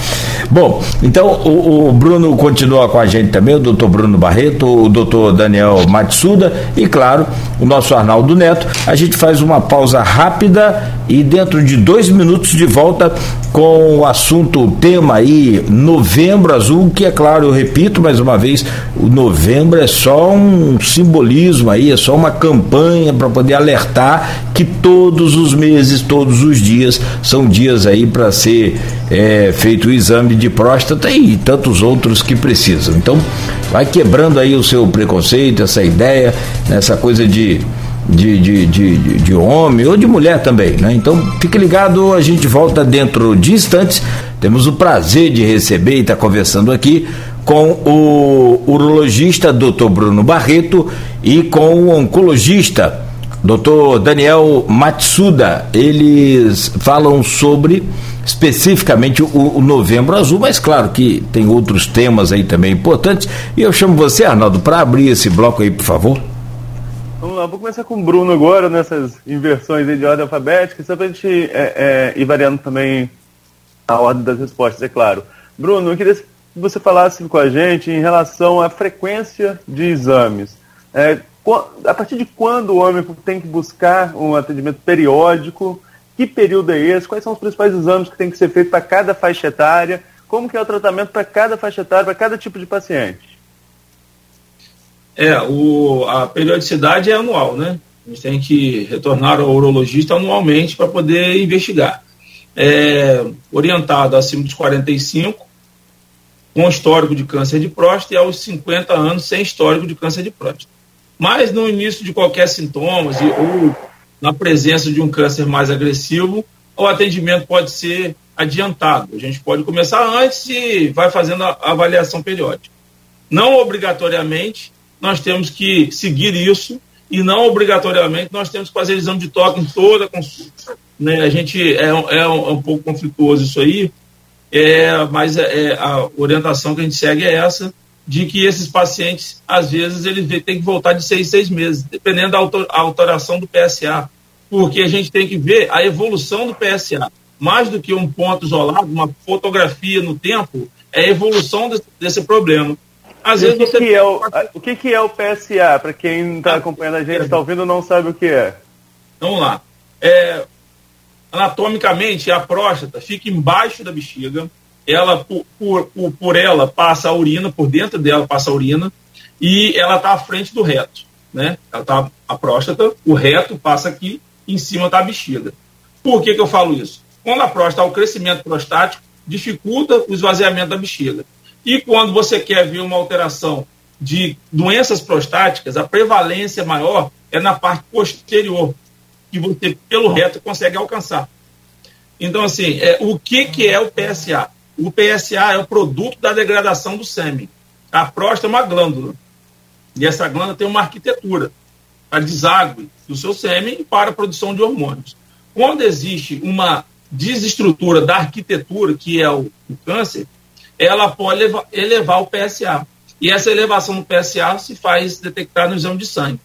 Bom, então o, o Bruno continua com a gente também, o doutor Bruno Barreto, o doutor Daniel Matsuda e, claro, o nosso Arnaldo Neto. A gente faz uma pausa rápida e dentro de dois minutos de volta com o assunto, o tema aí, Novembro Azul, que é claro, eu repito mais uma vez, o novembro é só um simbolismo aí, é só uma campanha para poder alertar que todos os meses, todos os dias são dias aí para ser é, feito o exame de próstata e tantos outros que precisam. Então, vai quebrando aí o seu preconceito, essa ideia, essa coisa de de, de, de, de, homem ou de mulher também, né? Então fique ligado, a gente volta dentro de instantes. Temos o prazer de receber e estar tá conversando aqui com o urologista Dr. Bruno Barreto e com o oncologista Dr. Daniel Matsuda. Eles falam sobre especificamente o, o, Novembro Azul, mas claro que tem outros temas aí também importantes. E eu chamo você, Arnaldo, para abrir esse bloco aí, por favor. Vamos lá, vou começar com o Bruno agora, nessas inversões de ordem alfabética, só para a gente é, é, ir variando também a ordem das respostas, é claro. Bruno, eu queria que você falasse com a gente em relação à frequência de exames. É, a partir de quando o homem tem que buscar um atendimento periódico? Que período é esse? Quais são os principais exames que tem que ser feitos para cada faixa etária? Como que é o tratamento para cada faixa etária, para cada tipo de paciente? É, o, a periodicidade é anual, né? A gente tem que retornar ao urologista anualmente para poder investigar. É, orientado acima dos 45, com histórico de câncer de próstata, e aos 50 anos sem histórico de câncer de próstata. Mas no início de qualquer sintoma, ou na presença de um câncer mais agressivo, o atendimento pode ser adiantado. A gente pode começar antes e vai fazendo a avaliação periódica. Não obrigatoriamente nós temos que seguir isso e não obrigatoriamente nós temos que fazer exame de toque em toda consulta. Né? A gente é, é, um, é um pouco conflituoso isso aí, é, mas é, é, a orientação que a gente segue é essa, de que esses pacientes, às vezes, eles têm que voltar de seis, seis meses, dependendo da alteração do PSA, porque a gente tem que ver a evolução do PSA. Mais do que um ponto isolado, uma fotografia no tempo, é a evolução desse, desse problema. Às vezes o, que você... que é o, o que, que é o PSA? Para quem está acompanhando a gente, está ouvindo não sabe o que é. Vamos lá. É, anatomicamente, a próstata fica embaixo da bexiga, ela por, por, por ela passa a urina, por dentro dela passa a urina, e ela está à frente do reto. Né? Ela tá, a próstata, o reto passa aqui, em cima está a bexiga. Por que, que eu falo isso? Quando a próstata, o crescimento prostático dificulta o esvaziamento da bexiga. E quando você quer ver uma alteração de doenças prostáticas, a prevalência maior é na parte posterior, que você, pelo reto, consegue alcançar. Então, assim, é, o que, que é o PSA? O PSA é o produto da degradação do sêmen. A próstata é uma glândula. E essa glândula tem uma arquitetura. A deságue do seu sêmen para a produção de hormônios. Quando existe uma desestrutura da arquitetura, que é o, o câncer, ela pode elevar, elevar o PSA. E essa elevação do PSA se faz detectar no exame de sangue.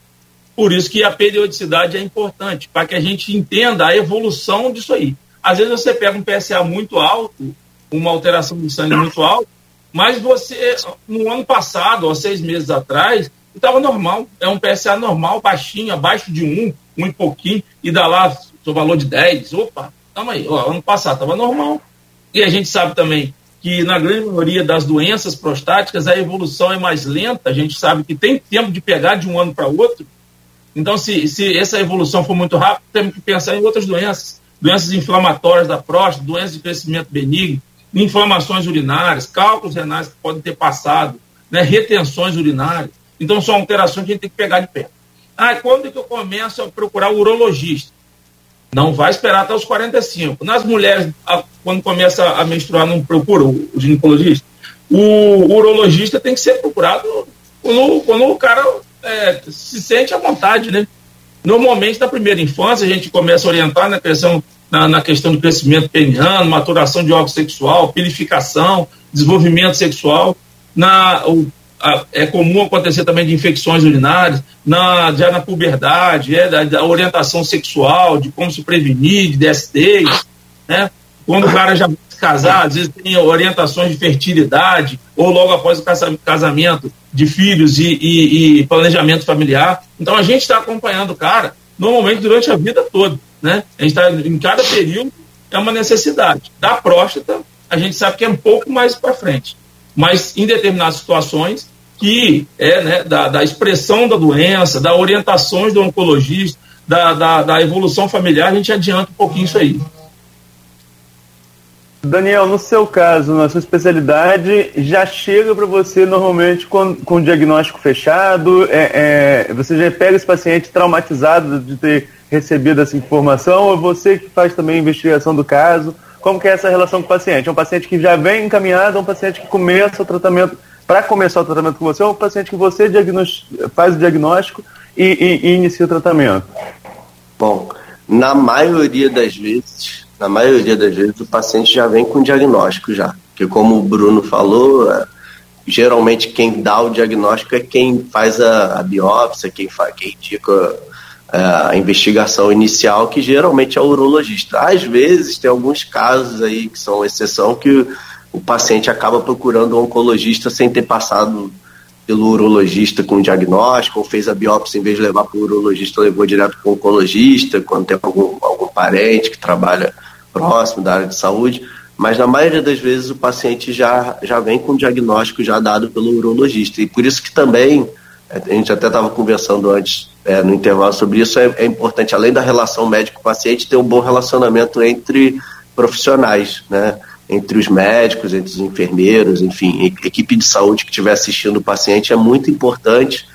Por isso que a periodicidade é importante, para que a gente entenda a evolução disso aí. Às vezes você pega um PSA muito alto, uma alteração do sangue muito alta, mas você, no ano passado, ou seis meses atrás, estava normal. É um PSA normal, baixinho, abaixo de um, um pouquinho, e dá lá o valor de 10. Opa, calma aí, ó, ano passado estava normal. E a gente sabe também que na grande maioria das doenças prostáticas a evolução é mais lenta, a gente sabe que tem tempo de pegar de um ano para outro, então, se, se essa evolução for muito rápida, temos que pensar em outras doenças. Doenças inflamatórias da próstata, doenças de crescimento benigno, inflamações urinárias, cálculos renais que podem ter passado, né, retenções urinárias. Então, são alterações que a gente tem que pegar de perto. Ah, quando que eu começo a procurar o urologista? Não vai esperar até os 45. Nas mulheres, quando começa a menstruar, não procura o ginecologista? O urologista tem que ser procurado quando, quando o cara é, se sente à vontade, né? Normalmente, na primeira infância, a gente começa a orientar na questão, na, na questão do crescimento peniano, maturação de órgão sexual, purificação, desenvolvimento sexual. Na, o, a, é comum acontecer também de infecções urinárias, na, já na puberdade, é, da, da orientação sexual, de como se prevenir de DSTs, né? Quando o cara já casar, às vezes tem orientações de fertilidade, ou logo após o casamento, de filhos e, e, e planejamento familiar. Então a gente está acompanhando o cara normalmente durante a vida toda. Né? A gente está em cada período é uma necessidade. Da próstata, a gente sabe que é um pouco mais para frente. Mas em determinadas situações, que é né, da, da expressão da doença, da orientações do oncologista, da, da, da evolução familiar, a gente adianta um pouquinho isso aí. Daniel, no seu caso, na sua especialidade, já chega para você normalmente com, com diagnóstico fechado? É, é, você já pega esse paciente traumatizado de ter recebido essa informação ou você que faz também a investigação do caso? Como que é essa relação com o paciente? É um paciente que já vem encaminhado, é um paciente que começa o tratamento para começar o tratamento com você, ou é um paciente que você faz o diagnóstico e, e, e inicia o tratamento? Bom, na maioria das vezes na maioria das vezes o paciente já vem com diagnóstico já. Porque como o Bruno falou, é, geralmente quem dá o diagnóstico é quem faz a, a biópsia, quem, faz, quem indica é, a investigação inicial, que geralmente é o urologista. Às vezes tem alguns casos aí que são exceção que o paciente acaba procurando um oncologista sem ter passado pelo urologista com diagnóstico, ou fez a biópsia, em vez de levar para o urologista, levou direto para o oncologista, quando tem algum, algum parente que trabalha próximo da área de saúde, mas na maioria das vezes o paciente já, já vem com diagnóstico já dado pelo urologista. E por isso que também, é, a gente até estava conversando antes é, no intervalo sobre isso, é, é, importante, além da relação médico-paciente, ter um bom relacionamento entre profissionais, né? Entre os médicos, entre os enfermeiros, enfim, equipe de saúde que estiver assistindo o paciente é muito importante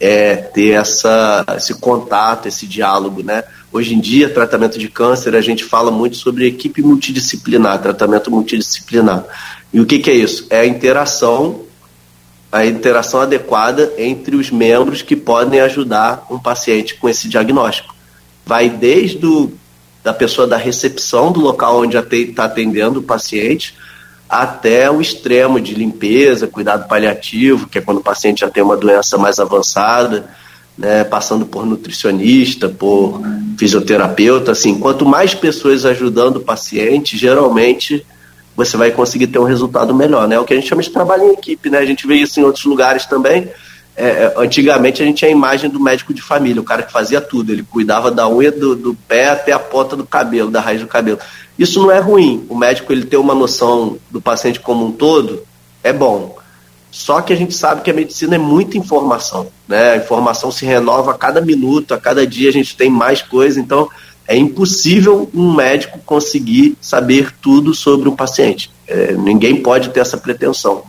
é, ter essa, esse contato, esse diálogo, né? Hoje em dia, tratamento de câncer, a gente fala muito sobre equipe multidisciplinar, tratamento multidisciplinar. E o que, que é isso? É a interação, a interação adequada entre os membros que podem ajudar um paciente com esse diagnóstico. Vai desde o da pessoa da recepção do local onde está atendendo o paciente até o extremo de limpeza, cuidado paliativo, que é quando o paciente já tem uma doença mais avançada, né, passando por nutricionista, por fisioterapeuta, assim, quanto mais pessoas ajudando o paciente, geralmente você vai conseguir ter um resultado melhor, né? É o que a gente chama de trabalho em equipe, né? A gente vê isso em outros lugares também, é, é, antigamente a gente tinha a imagem do médico de família, o cara que fazia tudo, ele cuidava da unha do, do, pé até a ponta do cabelo, da raiz do cabelo. Isso não é ruim. O médico ele ter uma noção do paciente como um todo é bom. Só que a gente sabe que a medicina é muita informação, né? A informação se renova a cada minuto, a cada dia a gente tem mais coisa, então é impossível um médico conseguir saber tudo sobre um paciente. É, ninguém pode ter essa pretensão.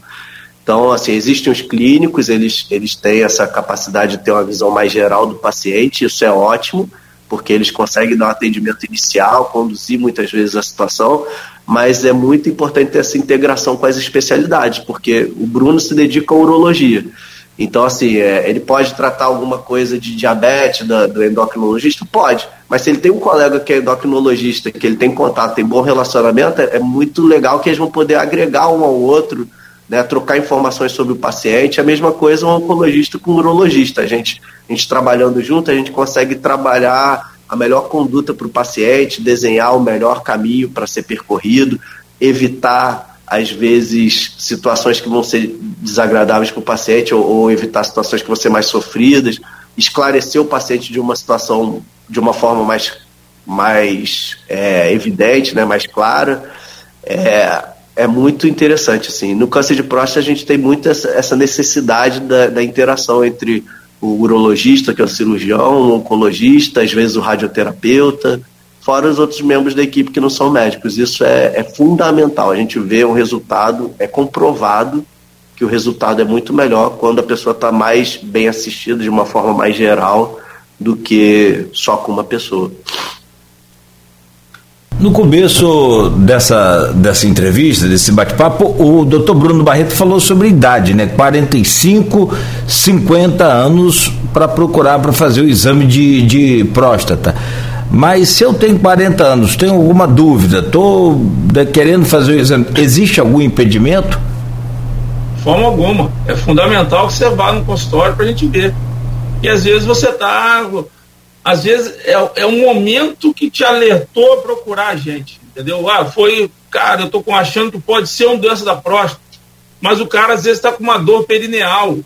Então, assim, existem os clínicos, eles, eles têm essa capacidade de ter uma visão mais geral do paciente, isso é ótimo, porque eles conseguem dar um atendimento inicial, conduzir muitas vezes a situação, mas é muito importante ter essa integração com as especialidades, porque o Bruno se dedica à urologia. Então, assim, é, ele pode tratar alguma coisa de diabetes da, do endocrinologista? Pode. Mas se ele tem um colega que é endocrinologista, que ele tem contato, tem bom relacionamento, é, é muito legal que eles vão poder agregar um ao outro né, trocar informações sobre o paciente. A mesma coisa um oncologista com um urologista. A gente, a gente trabalhando junto, a gente consegue trabalhar a melhor conduta para o paciente, desenhar o melhor caminho para ser percorrido, evitar, às vezes, situações que vão ser desagradáveis para o paciente ou, ou, evitar situações que vão ser mais sofridas, esclarecer o paciente de uma situação de uma forma mais, mais é, evidente, né, mais clara. É, é muito interessante. Assim. No câncer de próstata, a gente tem muito essa, necessidade da, da, interação entre o urologista, que é o cirurgião, o oncologista, às vezes o radioterapeuta, fora os outros membros da equipe que não são médicos. Isso é, é fundamental. A gente vê um resultado, é comprovado que o resultado é muito melhor quando a pessoa está mais bem assistida de uma forma mais geral do que só com uma pessoa. No começo dessa, dessa entrevista, desse bate-papo, o doutor Bruno Barreto falou sobre idade, né? 45, 50 anos para procurar para fazer o exame de, de próstata. Mas se eu tenho 40 anos, tenho alguma dúvida, estou né, querendo fazer o exame, existe algum impedimento? Forma alguma. É fundamental que você vá no consultório para a gente ver. E às vezes você está às vezes é, é um momento que te alertou a procurar a gente, entendeu? Ah, foi, cara, eu tô achando que pode ser uma doença da próstata, mas o cara às vezes está com uma dor perineal,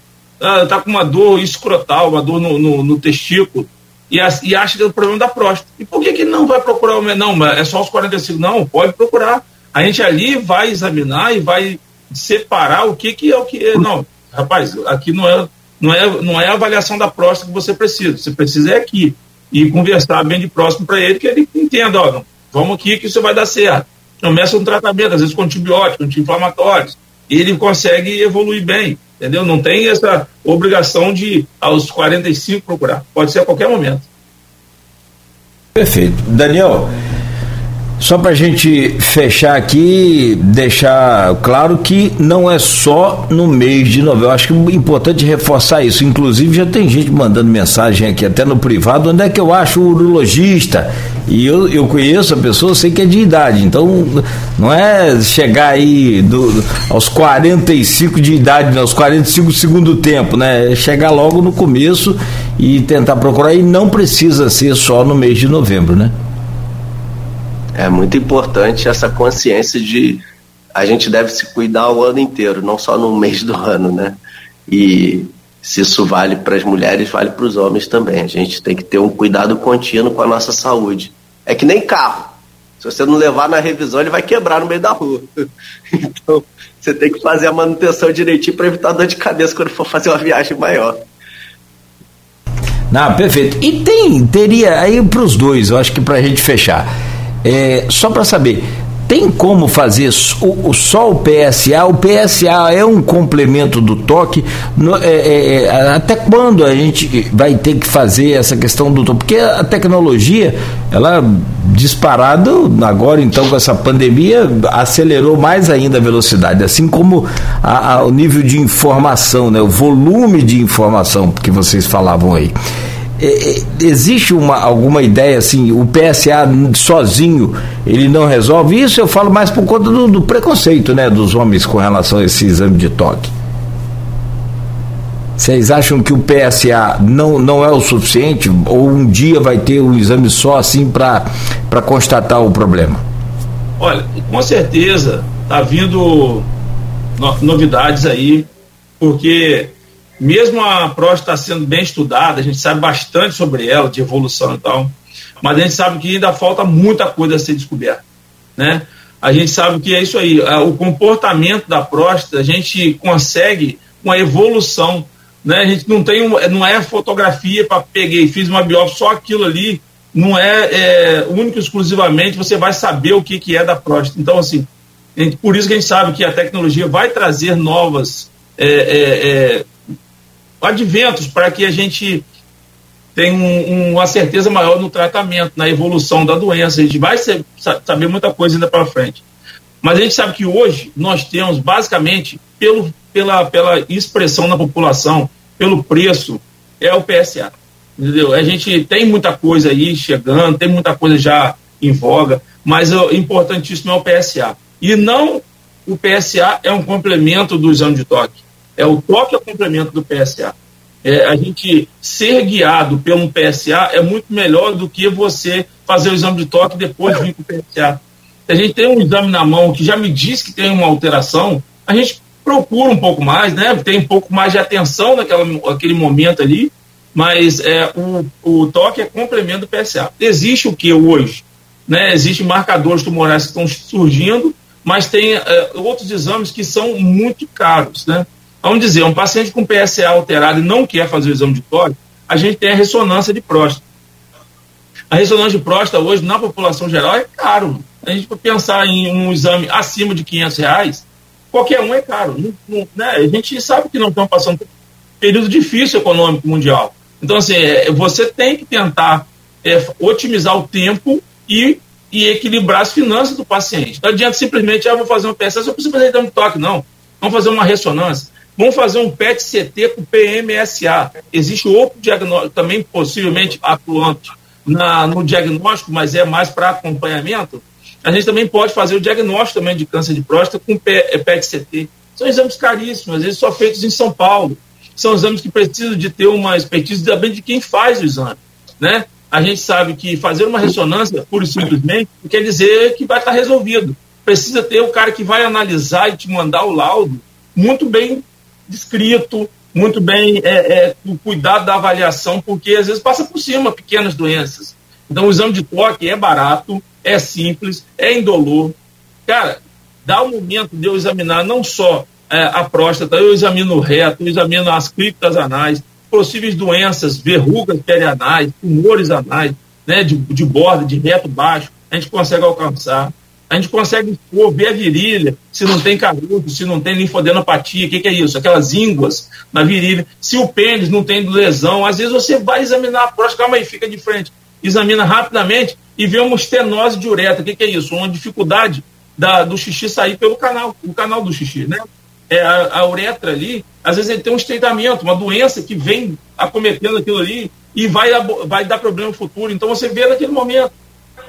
está ah, com uma dor escrotal, uma dor no, no, no testículo, e, e, acha que é o problema da próstata. E por que, que não vai procurar o Não, é só os 45. Não, pode procurar. A gente ali vai examinar e vai separar o que, que é o que é. Não, rapaz, aqui não é, não, é, não é a avaliação da próstata que você precisa. Você precisa é aqui e conversar bem de próximo para ele, que ele entenda, ó, vamos aqui que isso vai dar certo. Começa um tratamento, às vezes com antibióticos, anti-inflamatórios, e ele consegue evoluir bem, entendeu? Não tem essa obrigação de, aos 45, procurar. Pode ser a qualquer momento. Perfeito. Daniel, só para a gente fechar aqui, deixar claro que não é só no mês de novembro. Acho que é importante reforçar isso. Inclusive, já tem gente mandando mensagem aqui, até no privado, onde é que eu acho o urologista? E eu, eu conheço a pessoa, sei que é de idade. Então, não é chegar aí do, aos 45 de idade, aos 45 segundo tempo, né? É chegar logo no começo e tentar procurar. E não precisa ser só no mês de novembro, né? É muito importante essa consciência de a gente deve se cuidar o ano inteiro, não só no mês do ano, né? E se isso vale para as mulheres, vale para os homens também. A gente tem que ter um cuidado contínuo com a nossa saúde. É que nem carro. Se você não levar na revisão, ele vai quebrar no meio da rua. Então, você tem que fazer a manutenção direitinho para evitar dor de cabeça quando for fazer uma viagem maior. Não, perfeito. E tem, teria aí para os dois, eu acho que para a gente fechar é, só para saber, tem como fazer o, o, só o PSA? O PSA é um complemento do toque? No, é, é, é, até quando a gente vai ter que fazer essa questão do toque? Porque a tecnologia, ela disparado agora então com essa pandemia, acelerou mais ainda a velocidade, assim como a, a, o nível de informação, né, o volume de informação que vocês falavam aí. É, é, existe uma, alguma ideia assim, o PSA sozinho ele não resolve isso? Eu falo mais por conta do, do preconceito né, dos homens com relação a esse exame de toque. Vocês acham que o PSA não, não é o suficiente? Ou um dia vai ter um exame só assim para constatar o problema? Olha, com certeza está vindo novidades aí, porque mesmo a próstata sendo bem estudada, a gente sabe bastante sobre ela, de evolução e tal, mas a gente sabe que ainda falta muita coisa a ser descoberta, né? A gente sabe que é isso aí, o comportamento da próstata, a gente consegue uma evolução, né? A gente não tem, não é fotografia para peguei, fiz uma biópsia, só aquilo ali, não é, é único exclusivamente, você vai saber o que, que é da próstata. Então, assim, gente, por isso que a gente sabe que a tecnologia vai trazer novas é, é, é adventos para que a gente tenha um, uma certeza maior no tratamento, na evolução da doença. A gente vai ser, saber muita coisa ainda para frente. Mas a gente sabe que hoje nós temos, basicamente, pelo, pela, pela expressão na população, pelo preço, é o PSA. Entendeu? A gente tem muita coisa aí chegando, tem muita coisa já em voga, mas o importantíssimo é o PSA. E não o PSA é um complemento do exame de toque. É o toque é complemento do PSA. É, a gente ser guiado pelo PSA é muito melhor do que você fazer o exame de toque e depois vir com o PSA. Se a gente tem um exame na mão que já me diz que tem uma alteração, a gente procura um pouco mais, né? Tem um pouco mais de atenção naquela, naquele momento ali, mas é, o, o toque é complemento do PSA. Existe o que hoje? Né? Existem marcadores tumorais que estão surgindo, mas tem é, outros exames que são muito caros, né? Vamos dizer, um paciente com PSA alterado e não quer fazer o exame de toque, a gente tem a ressonância de próstata. A ressonância de próstata hoje, na população geral, é caro. A gente pensar em um exame acima de 500 reais, qualquer um é caro. Não, não, né? A gente sabe que não estamos passando por um período difícil econômico mundial. Então, assim, é, você tem que tentar é, otimizar o tempo e, e, equilibrar as finanças do paciente. Não adianta simplesmente, ah, vou fazer um PSA, eu preciso fazer de toque. Não. Vamos fazer uma ressonância. Vamos fazer um PET-CT com PMSA. Existe outro diagnóstico, também possivelmente atuante na, no diagnóstico, mas é mais para acompanhamento. A gente também pode fazer o diagnóstico também de câncer de próstata com PET-CT. São exames caríssimos, às vezes só feitos em São Paulo. São exames que precisam de ter uma expertise também de quem faz o exame. Né? A gente sabe que fazer uma ressonância, pura e simplesmente, quer dizer que vai estar resolvido. Precisa ter o cara que vai analisar e te mandar o laudo muito bem descrito, muito bem é, é, o cuidado da avaliação, porque às vezes passa por cima pequenas doenças. Então o exame de toque é barato, é simples, é indolor. Cara, dá o momento de eu examinar não só é, a próstata, eu examino o reto, eu examino as criptas anais, possíveis doenças, verrugas perianais, tumores anais, né, de, de borda, de reto baixo, a gente consegue alcançar a gente consegue expor, ver a virilha, se não tem carudo, se não tem linfodenopatia, o que, que, é isso? Aquelas ínguas na virilha. Se o pênis não tem lesão, às vezes você vai examinar a próstata, calma aí, fica de frente. Examina rapidamente e vê uma estenose de uretra. O que, que, é isso? Uma dificuldade da, do xixi sair pelo canal, o canal do xixi, né? É, a, a uretra ali, às vezes ele tem um estreitamento, uma doença que vem acometendo aquilo ali e vai, vai dar problema no futuro. Então você vê naquele momento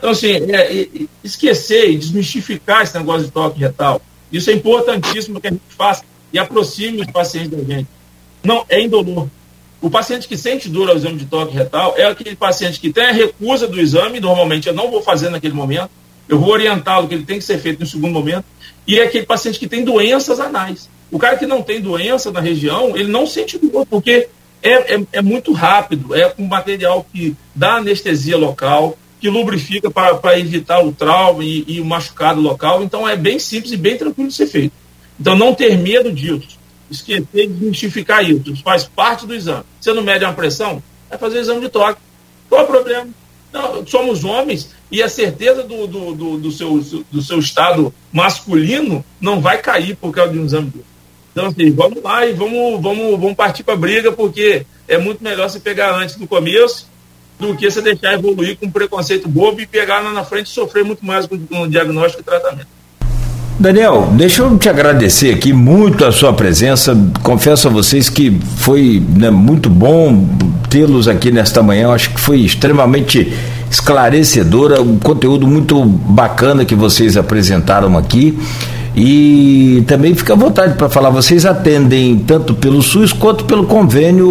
então, assim, é, esquecer e desmistificar esse negócio de toque retal, isso é importantíssimo que a gente faça e aproxime os pacientes da gente. Não, é indolor. O paciente que sente dor ao exame de toque retal é aquele paciente que tem a recusa do exame, normalmente eu não vou fazer naquele momento, eu vou orientá-lo que ele tem que ser feito no segundo momento, e é aquele paciente que tem doenças anais. O cara que não tem doença na região, ele não sente dor, porque é, é, é muito rápido, é com material que dá anestesia local, que lubrifica para evitar o trauma e, e, o machucado local. Então é bem simples e bem tranquilo de ser feito. Então não ter medo disso. Esquecer de desmistificar isso. Faz parte do exame. Você não mede uma pressão, vai fazer o exame de toque. Qual é o problema? Não, somos homens e a certeza do, do, do, do, seu, do seu estado masculino não vai cair por causa de um exame. Então, assim, vamos lá e vamos, vamos, vamos partir para a briga, porque é muito melhor se pegar antes do começo do que você deixar evoluir com um preconceito bobo e pegar lá na frente e sofrer muito mais com, com diagnóstico e tratamento. Daniel, deixa eu te agradecer aqui muito a sua presença. Confesso a vocês que foi né, muito bom tê-los aqui nesta manhã. Eu acho que foi extremamente esclarecedora, um conteúdo muito bacana que vocês apresentaram aqui. E também fica à vontade para falar, vocês atendem tanto pelo SUS quanto pelo convênio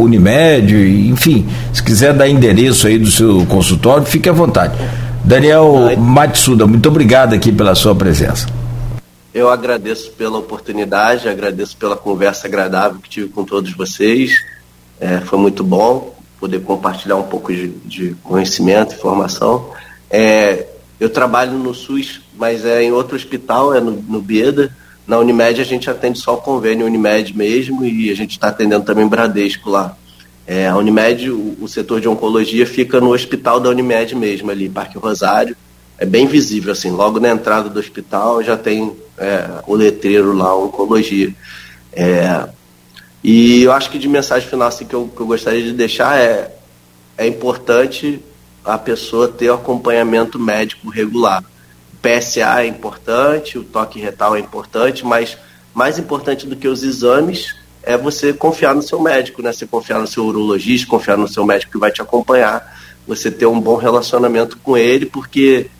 Unimed, enfim, se quiser dar endereço aí do seu consultório, fique à vontade. Daniel Matsuda, muito obrigado aqui pela sua presença. Eu agradeço pela oportunidade, agradeço pela conversa agradável que tive com todos vocês. É, foi muito bom poder compartilhar um pouco de, de conhecimento, informação. É, eu trabalho no SUS, mas é em outro hospital, é no, no Bieda. Na Unimed a gente atende só o convênio Unimed mesmo e a gente está atendendo também Bradesco lá. É, a Unimed, o, o, setor de oncologia fica no hospital da Unimed mesmo, ali, Parque Rosário. É bem visível, assim, logo na entrada do hospital já tem é, o letreiro lá, oncologia. É, e eu acho que de mensagem final assim, que, eu, que eu gostaria de deixar é, é importante a pessoa ter o acompanhamento médico regular. PSA é importante, o toque retal é importante, mas mais importante do que os exames é você confiar no seu médico, né? Você confiar no seu urologista, confiar no seu médico que vai te acompanhar, você ter um bom relacionamento com ele, porque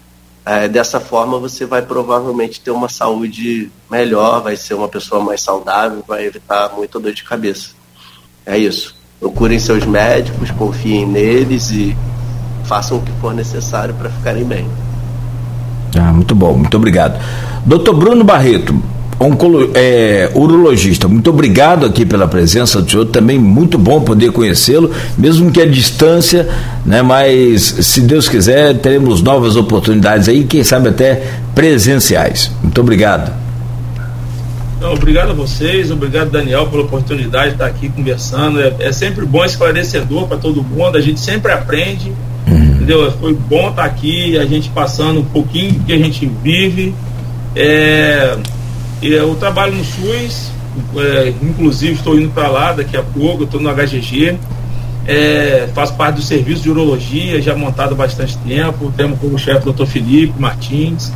é, dessa forma você vai provavelmente ter uma saúde melhor, vai ser uma pessoa mais saudável, vai evitar muita dor de cabeça. É isso. Procurem seus médicos, confiem neles e façam o que for necessário para ficarem bem. Ah, muito bom, muito obrigado. Doutor Bruno Barreto, oncolo, é, urologista, muito obrigado aqui pela presença do senhor, também muito bom poder conhecê-lo, mesmo que a distância, né, mas se Deus quiser, teremos novas oportunidades aí, quem sabe até presenciais. Muito obrigado. Então, obrigado a vocês, obrigado Daniel pela oportunidade de estar aqui conversando. É, é sempre bom, esclarecedor para todo mundo, a gente sempre aprende. Entendeu? Foi bom estar aqui, a gente passando um pouquinho que a gente vive. É, eu trabalho no SUS, é, inclusive estou indo para lá daqui a pouco, estou no HGG. É, faço parte do serviço de urologia, já montado há bastante tempo. Temos como chefe o Dr. Felipe Martins,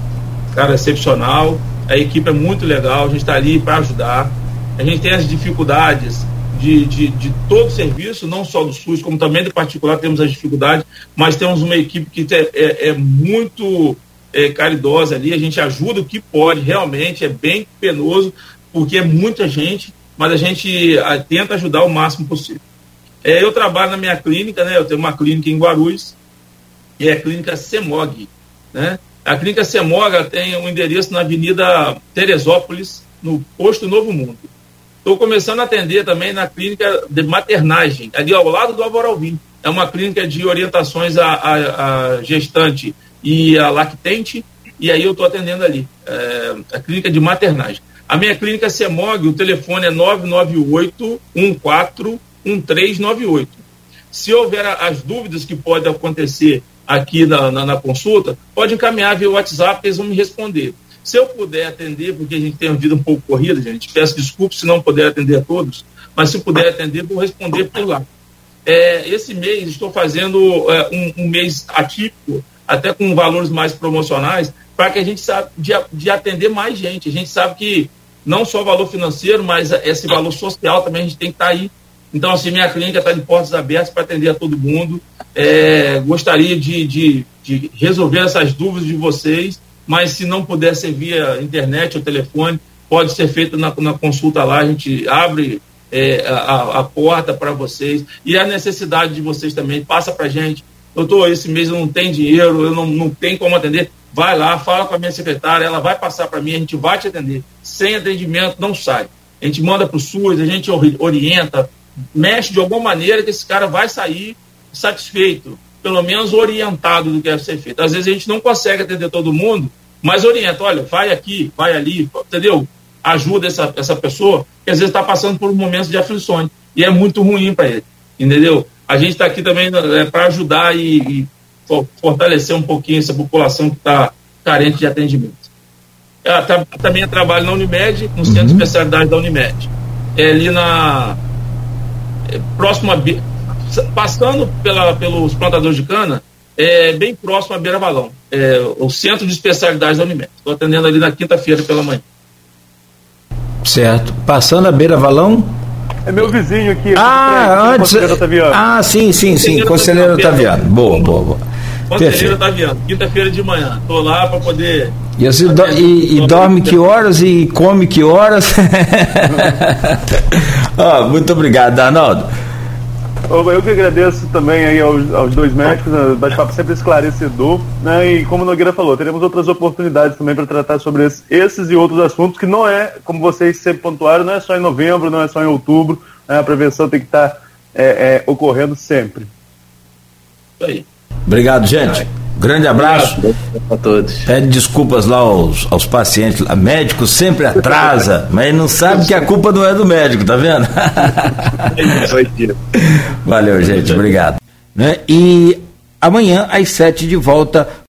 cara excepcional. A equipe é muito legal, a gente está ali para ajudar. A gente tem as dificuldades de, de, de, todo o serviço, não só do SUS, como também do particular, temos as dificuldades, mas temos uma equipe que é, é, é muito é, caridosa ali, a gente ajuda o que pode, realmente é bem penoso, porque é muita gente, mas a gente a, tenta ajudar o máximo possível. É, eu trabalho na minha clínica, né? Eu tenho uma clínica em Guarulhos, e é a clínica CEMOG, né? A clínica CEMOG tem um endereço na Avenida Teresópolis, no posto Novo Mundo. Estou começando a atender também na clínica de maternagem, ali ao lado do Álvaro. É uma clínica de orientações a gestante e a lactente, e aí eu estou atendendo ali, é, a clínica de maternagem. A minha clínica CEMOG, o telefone é 998-141398. Se houver as dúvidas que podem acontecer aqui na, na, na, consulta, pode encaminhar via WhatsApp eles vão me responder. Se eu puder atender, porque a gente tem uma vida um pouco corrida, gente, peço desculpas se não puder atender a todos, mas se puder atender, vou responder por lá. É, esse mês estou fazendo é, um, um mês atípico, até com valores mais promocionais, para que a gente sabe de, de, atender mais gente. A gente sabe que não só o valor financeiro, mas esse valor social também a gente tem que estar tá aí. Então, assim, minha clínica está de portas abertas para atender a todo mundo. É, gostaria de, de, de, resolver essas dúvidas de vocês, mas se não puder ser via internet ou telefone, pode ser feito na, na consulta lá. A gente abre é, a, a porta para vocês e a necessidade de vocês também passa para a gente doutor, esse mês eu não tenho dinheiro, eu não, não tenho como atender. Vai lá, fala com a minha secretária, ela vai passar para mim, a gente vai te atender. Sem atendimento, não sai. A gente manda para o SUS, a gente orienta, mexe de alguma maneira que esse cara vai sair satisfeito, pelo menos orientado do que deve ser feito. Às vezes a gente não consegue atender todo mundo, mas orienta, olha, vai aqui, vai ali, entendeu? Ajuda essa, essa pessoa, que às vezes está passando por momentos de aflições, e é muito ruim para ele, entendeu? A gente está aqui também né, para ajudar e, e, fortalecer um pouquinho essa população que está carente de atendimento. Eu, tá, também trabalho na Unimed, no Centro uhum. de Especialidade da Unimed. É ali na. É, próximo a. Passando pela, pelos plantadores de cana, é bem próximo à Beira Valão. É, o Centro de Especialidade da Unimed. Estou atendendo ali na quinta-feira pela manhã. Certo. Passando a Beira Valão, é meu vizinho aqui. Ah, antes. Ah, sim, sim, sim. Conselheiro Otaviano. Boa, boa, boa. Conselheiro Otaviano, quinta-feira de manhã. Tô lá para poder. E, assim, do, e, e dorme que horas e come que horas? oh, muito obrigado, Arnaldo. Eu que agradeço também aí aos, aos dois médicos, o né, bate-papo sempre esclarecedor, né? E como o Nogueira falou, teremos outras oportunidades também para tratar sobre esses, esses, e outros assuntos que não é, como vocês sempre pontuaram, não é só em novembro, não é só em outubro, né? a prevenção tem que estar tá, é, é, ocorrendo sempre. Isso aí. Obrigado, gente. Grande abraço. a todos. Pede desculpas lá aos, aos pacientes. O médico sempre atrasa, mas não sabe que a culpa não é do médico, tá vendo? Valeu, gente. Obrigado. Né? E amanhã, às sete, de volta